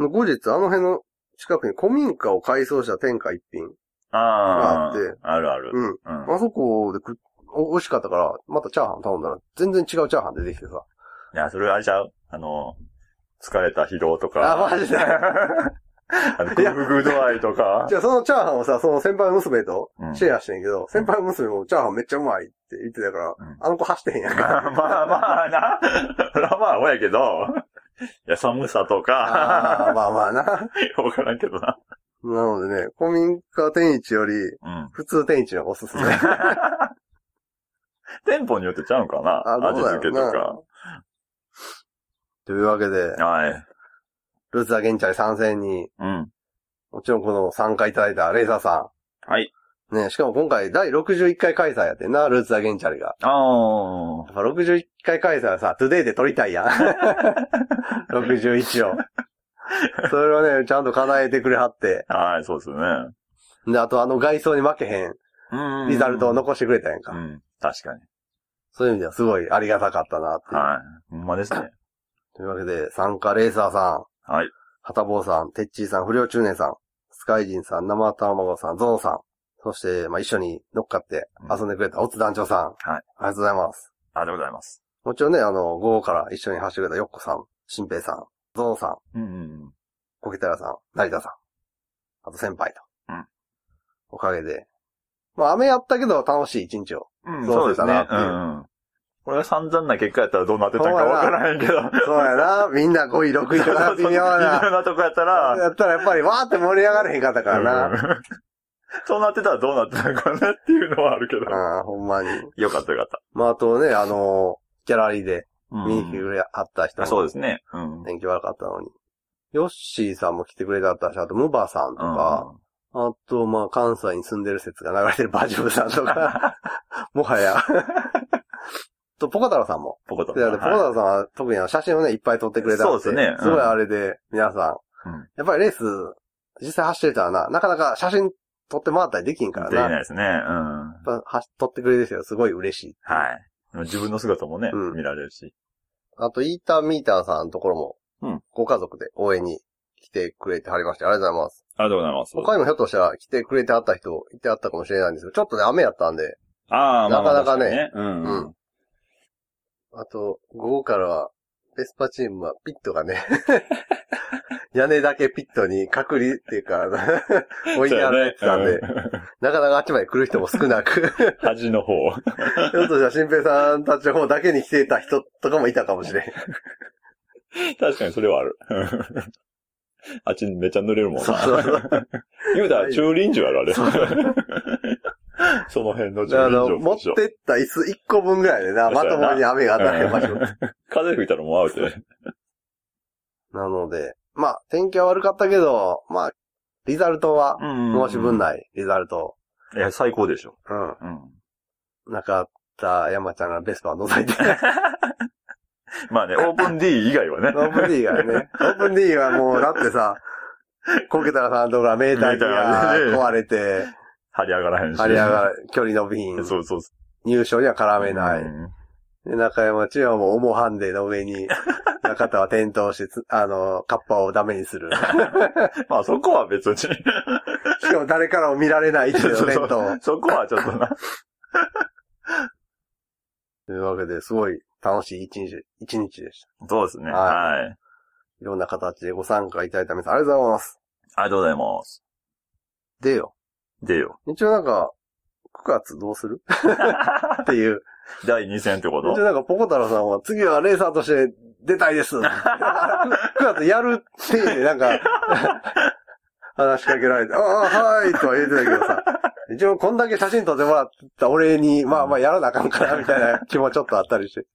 うん。後日、あの辺の近くに古民家を改装した天下一品。あああってあるある。うん。うん。あそこで食っお美味しかったから、またチャーハン頼んだら、全然違うチャーハン出てきてさ。いや、それあれちゃう？あの、疲れた疲労とか。あマジで？[LAUGHS] あの、グフグ度合いとかじ。ゃあそのチャーハンをさ、その先輩の娘とうんシェアしてんけど、先輩の娘もチャーハンめっちゃうまいって言ってたから、うんあの子走ってへんやんか。ま [LAUGHS] あまあまあな。それはまあ、おやけど。いや、寒さとあか。ーまあまあな。[LAUGHS] わからんけどな。なのでね、古民家天一より、うん。普通天一の方がおすすめ。[LAUGHS] 店舗によってちゃうんかな？あと味違うだろうな付けとか。というわけで、はい。ルーツザ原チャリ参戦に、うん。もちろんこの参加いただいたレイザーさはい。ん。ね、しかも今回第61回開催やってんな、ルーツザ原チャリが。ああ。やっぱ61回開催はさ、トゥデイで撮りたいやん。[LAUGHS] 61を。[LAUGHS] それをね、ちゃんと叶えてくれはって。はい、そうですよね。で、あとあの外装に負けへんうんリザルトを残してくれたやんか。うん。確かに。そういう意味ではすごいありがたかったなっていう。はい。ほんまですね。というわけで、参加レーサーさん、はい。はたぼうさん、てっちーさん、不良中年さん、スカイジンさん、生卵さん、ゾノさん、そして、まあ、一緒に乗っかって遊んでくれたオツ団長さん。はい。ありがとうございます。ありがとうございます。もちろんね、あの、午後から一緒に走ってくれたヨッコさん、新平さん、ゾノさん、うんうんコケタラさん、成田さん、あと先輩と。うんおかげで。まあ雨やったけど楽しい一日を。うん、どそううですね。ううんうん。これが散々な結果やったらどうなってたんかわからへんけど。そうやな。みんな5位、6位とか微妙微妙な。なとこやったら、やったらやっぱりわーって盛り上がれへんかったからな。うんそうなってたらどうなってたのかなっていうのはあるけど。うん、ほんまに。よかったよかった。まああとね、あのギャラリーでうん見に来てくれはった人あもそうですね。うん。天気悪かったのに。ヨッシーさんも来てくれてあったし、あとムバさんとか、あと、まあ、関西に住んでる説が流れてるバジブさんとか、[LAUGHS] もはや。と、ポコ太郎さんも。ポコと。で、ポコ太郎さんは特にあの写真をね、いっぱい撮ってくれたそうですねうんすごいあれで、皆さん。うんやっぱりレース、実際走ってたらな、なかなか写真撮って回ったりできんからできな。ないですね。うん。撮ってくれる人はすごい嬉しい。はい。自分の姿もね、うん見られるし。あと、イーターミーターさんのところも、うんご家族で応援に来てくれてはりまして、ありがとうございます。ありがとうございます。他にもひょっとしたら来てくれてあった人、いてあったかもしれないんですけど、ちょっとね、雨やったんで、ああ、まあまあなかなかね確にうん。うんあと、午後からは、ベスパチームはピットがね、屋根だけピットに隔離っていうか、[LAUGHS] 置いてあるやつなんで、なかなかあっちまで来る人も少なく、端の方。ょっとしたら新平さんたちの方だけに来ていた人とかもいたかもしれん。確かにそれはある。[LAUGHS] あっちめっちゃ濡れるもんな。そうそうそう言うたら中輪樹やろ、あれ。そ [LAUGHS] の辺の中であの、持ってった椅子1個分ぐらいでな、まともに雨が当たらへん場所。風吹いたらもうアウトで。なので、まあ、天気は悪かったけど、まあ、リザルトは、申し分い。ない、リザルト。いや、最高でしょ。うん。うん。なかった山ちゃんがベスパー覗いて。[LAUGHS] まあね、オープン D 以外はね。オープン D がね。オープン D はもう、だってさ、コケタラさんのところはメーター機が壊れて、張り上がらへんし。張り上がる、距離伸びひん。そうそうそ入賞には絡う。めない。うんで、中山千はもう、重ハンデの上に、[LAUGHS] 中田は転倒してつ、あの、カッパをダメにする。[LAUGHS] まあそこは別に。しかも誰からも見られないっていう [LAUGHS] そう転倒。そこはちょっとな。というわけで、すごい楽しい一日、一日でした。そうですね。ははい。いろんな形でご参加いただいた皆さん、ありがとうございます。ありがとうございます。でよ。でよ。一応なんか、9月どうする？[LAUGHS] っていう。第2戦ってこと？一応なんか、ポコ太郎さんは、次はレーサーとして出たいです。[LAUGHS] 9月やるって、なんか、[LAUGHS] 話しかけられて、ああ、はい、とは言ってたけどさ。一応、こんだけ写真撮ってもらった俺に、まあまあやらなあかんかな、みたいな気もちょっとあったりして。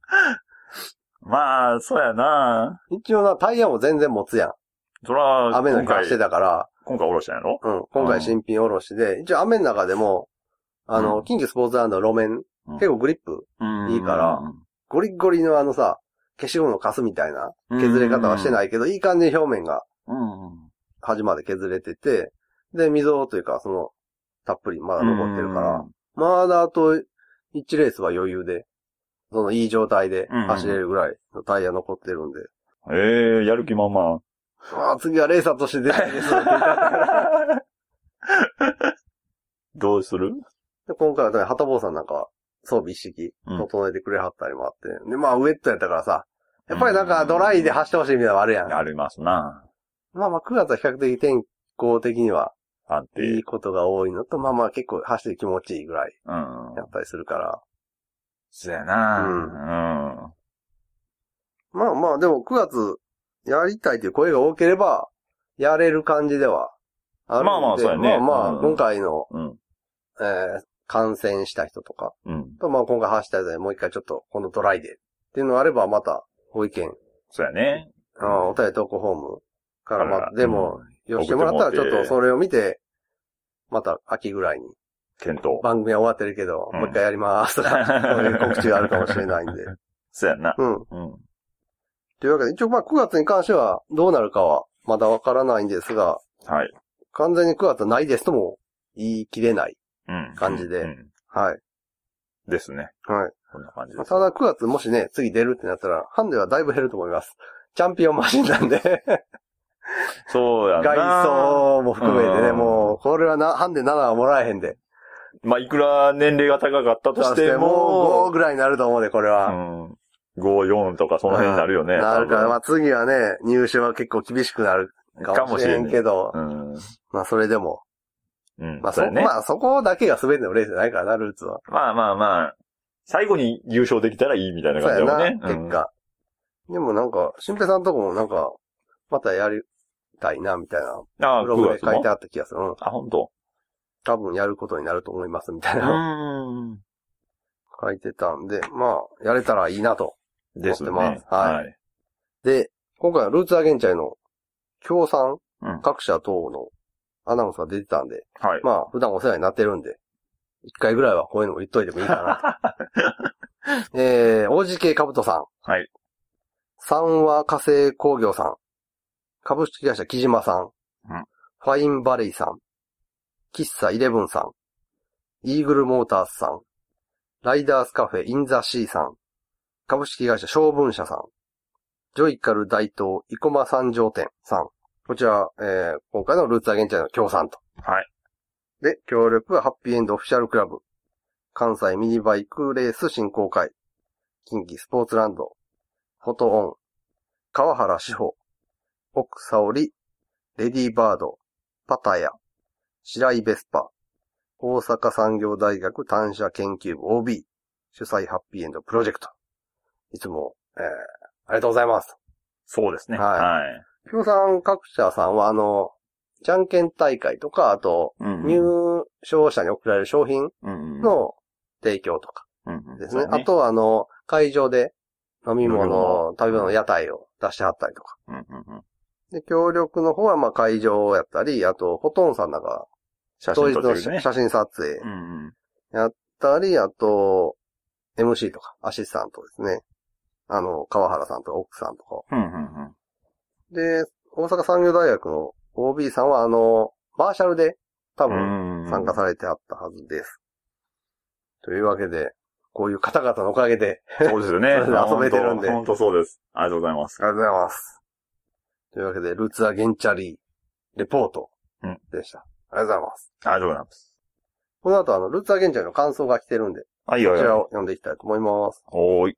まあ、そうやな。一応な、タイヤも全然持つやん。そら、雨の今回日貸して、たから、今回おろしたんやろ？うん、今回新品おろしで、一応雨の中でも、あの、うん近畿スポーツランドの路面、うん結構グリップ、いいからゴリッゴリのあのさ、消しゴムのカスみたいな削れ方はしてないけど、いい感じに表面が。端まで削れてて、で、溝というか、その、たっぷりまだ残ってるから、まだあと、1レースは余裕で、そのいい状態で走れるぐらいのタイヤ残ってるんで、うん。ええやる気満々。ああ、次はレーサーとして出たいです。[LAUGHS] どうする？で今回はね、ハタボーさんなんかは装備一式うん整えてくれはったりもあって、で、まあウェットやったからさ、やっぱりなんかドライで走ってほしいみたいなのあるやん。ありますな。まあまあ9月は比較的天候的には安定。いいことが多いのと、まあまあ結構走って気持ちいいぐらいうん。やったりするから。そうやな。うんうん。まあまあでも9月やりたいという声が多ければ、やれる感じではあるんで。まあまあそうやねまあまあ、うん今回の、うん。えー、感染した人とか、うん。とまあ今回走ったやつでもう一回ちょっと、このドライでっていうのがあれば、また、ご意見、そうやね。あーお便り投稿フォームから、まあ、でも、よしてもらったらちょっとそれを見て、また秋ぐらいに、検討。番組は終わってるけど、うんもう一回やりますとか、そういう告知があるかもしれないんで。[LAUGHS] そうやな。うん。うん。というわけで、一応まあ9月に関してはどうなるかはまだわからないんですが、はい。完全に9月はないですとも言い切れない。うん。感じでうんはい。ですね。はい。こんな感じです。ただ9月もしね、次出るってなったら、ハンデはだいぶ減ると思います。チャンピオンマシンなんで、そうやな。外装も含めてね、うんもう、これはな、ハンデ7はもらえへんで。まあ、いくら年齢が高かったとしてもう5も、ぐらいになると思うで、これうは。ん。5、4とかその辺になるよね。なるから、まあ次はね、入手は結構厳しくなるかもしれんけど、うん。まあそれでも、うん。まあそ、ね。まあそこだけが全てのレースじゃないからな、ルーツは。まあまあまあ、最後に優勝できたらいいみたいな感じだもんね。結果。でもなんか、新平さんとこもなんか、またやりたいな、みたいな、うん。ああ、ブログで9月も書いてあった気がする。うん。あ、本当？多分やることになると思います、みたいうな、ーん。書いてたんで、まあ、やれたらいいなと。ですね。思ってますはいはい。で、今回はルーツアゲンチャイの協賛うん。各社等のアナウンスが出てたんで、はい。まあ、普段お世話になってるんで、一回ぐらいはこういうのも言っといてもいいかなと。[LAUGHS] えー、OGK カブトさん。はい。三和火星工業さん。株式会社木島さん。うんファインバレイさん。喫茶イレブンさん。イーグルモーターズさん。ライダースカフェインザシーさん。株式会社小文社さん。ジョイカル大東生駒三条店さん。こちら、えー、今回のルーツザ原チャリの協賛と。はい。で、協力はハッピーエンドオフィシャルクラブ。関西ミニバイクレース振興会。近畿スポーツランド。フォトオン。川原志保。奥沙織。レディーバード。パタヤ。白井ベスパ。大阪産業大学単車研究部 OB。主催ハッピーエンドプロジェクト。いつも、えー、ありがとうございます。そうですね。はいはい。協賛各社さんは、あの、じゃんけん大会とか、あと、うん入賞者に送られる商品。の提供とかですね。あとは、あの、会場で飲み物物、食べ物、屋台を出してはったりとか。で、協力の方は、まあ、会場やったり、あと、フォトンさんなんか、写当日の真撮影。やったり、あと、MC とか、アシスタントですね。あの、川原さんとか奥さんとか。うんうんうん。で、大阪産業大学の OB さんは、あの、マーシャルで多分参加されてあったはずです。というわけで、こういう方々のおかげで、そうですよね。[LAUGHS] 遊べてるんで本当そうです。ありがとうございます。ありがとうございます。というわけで、ルーツアゲンチャリー、レポートうんでした。ありがとうございます。ありがとうございます。この後、あの、ルーツアゲンチャリーの感想が来てるんで、はい、はい、こちらはを読んでいきたいと思います。おーい。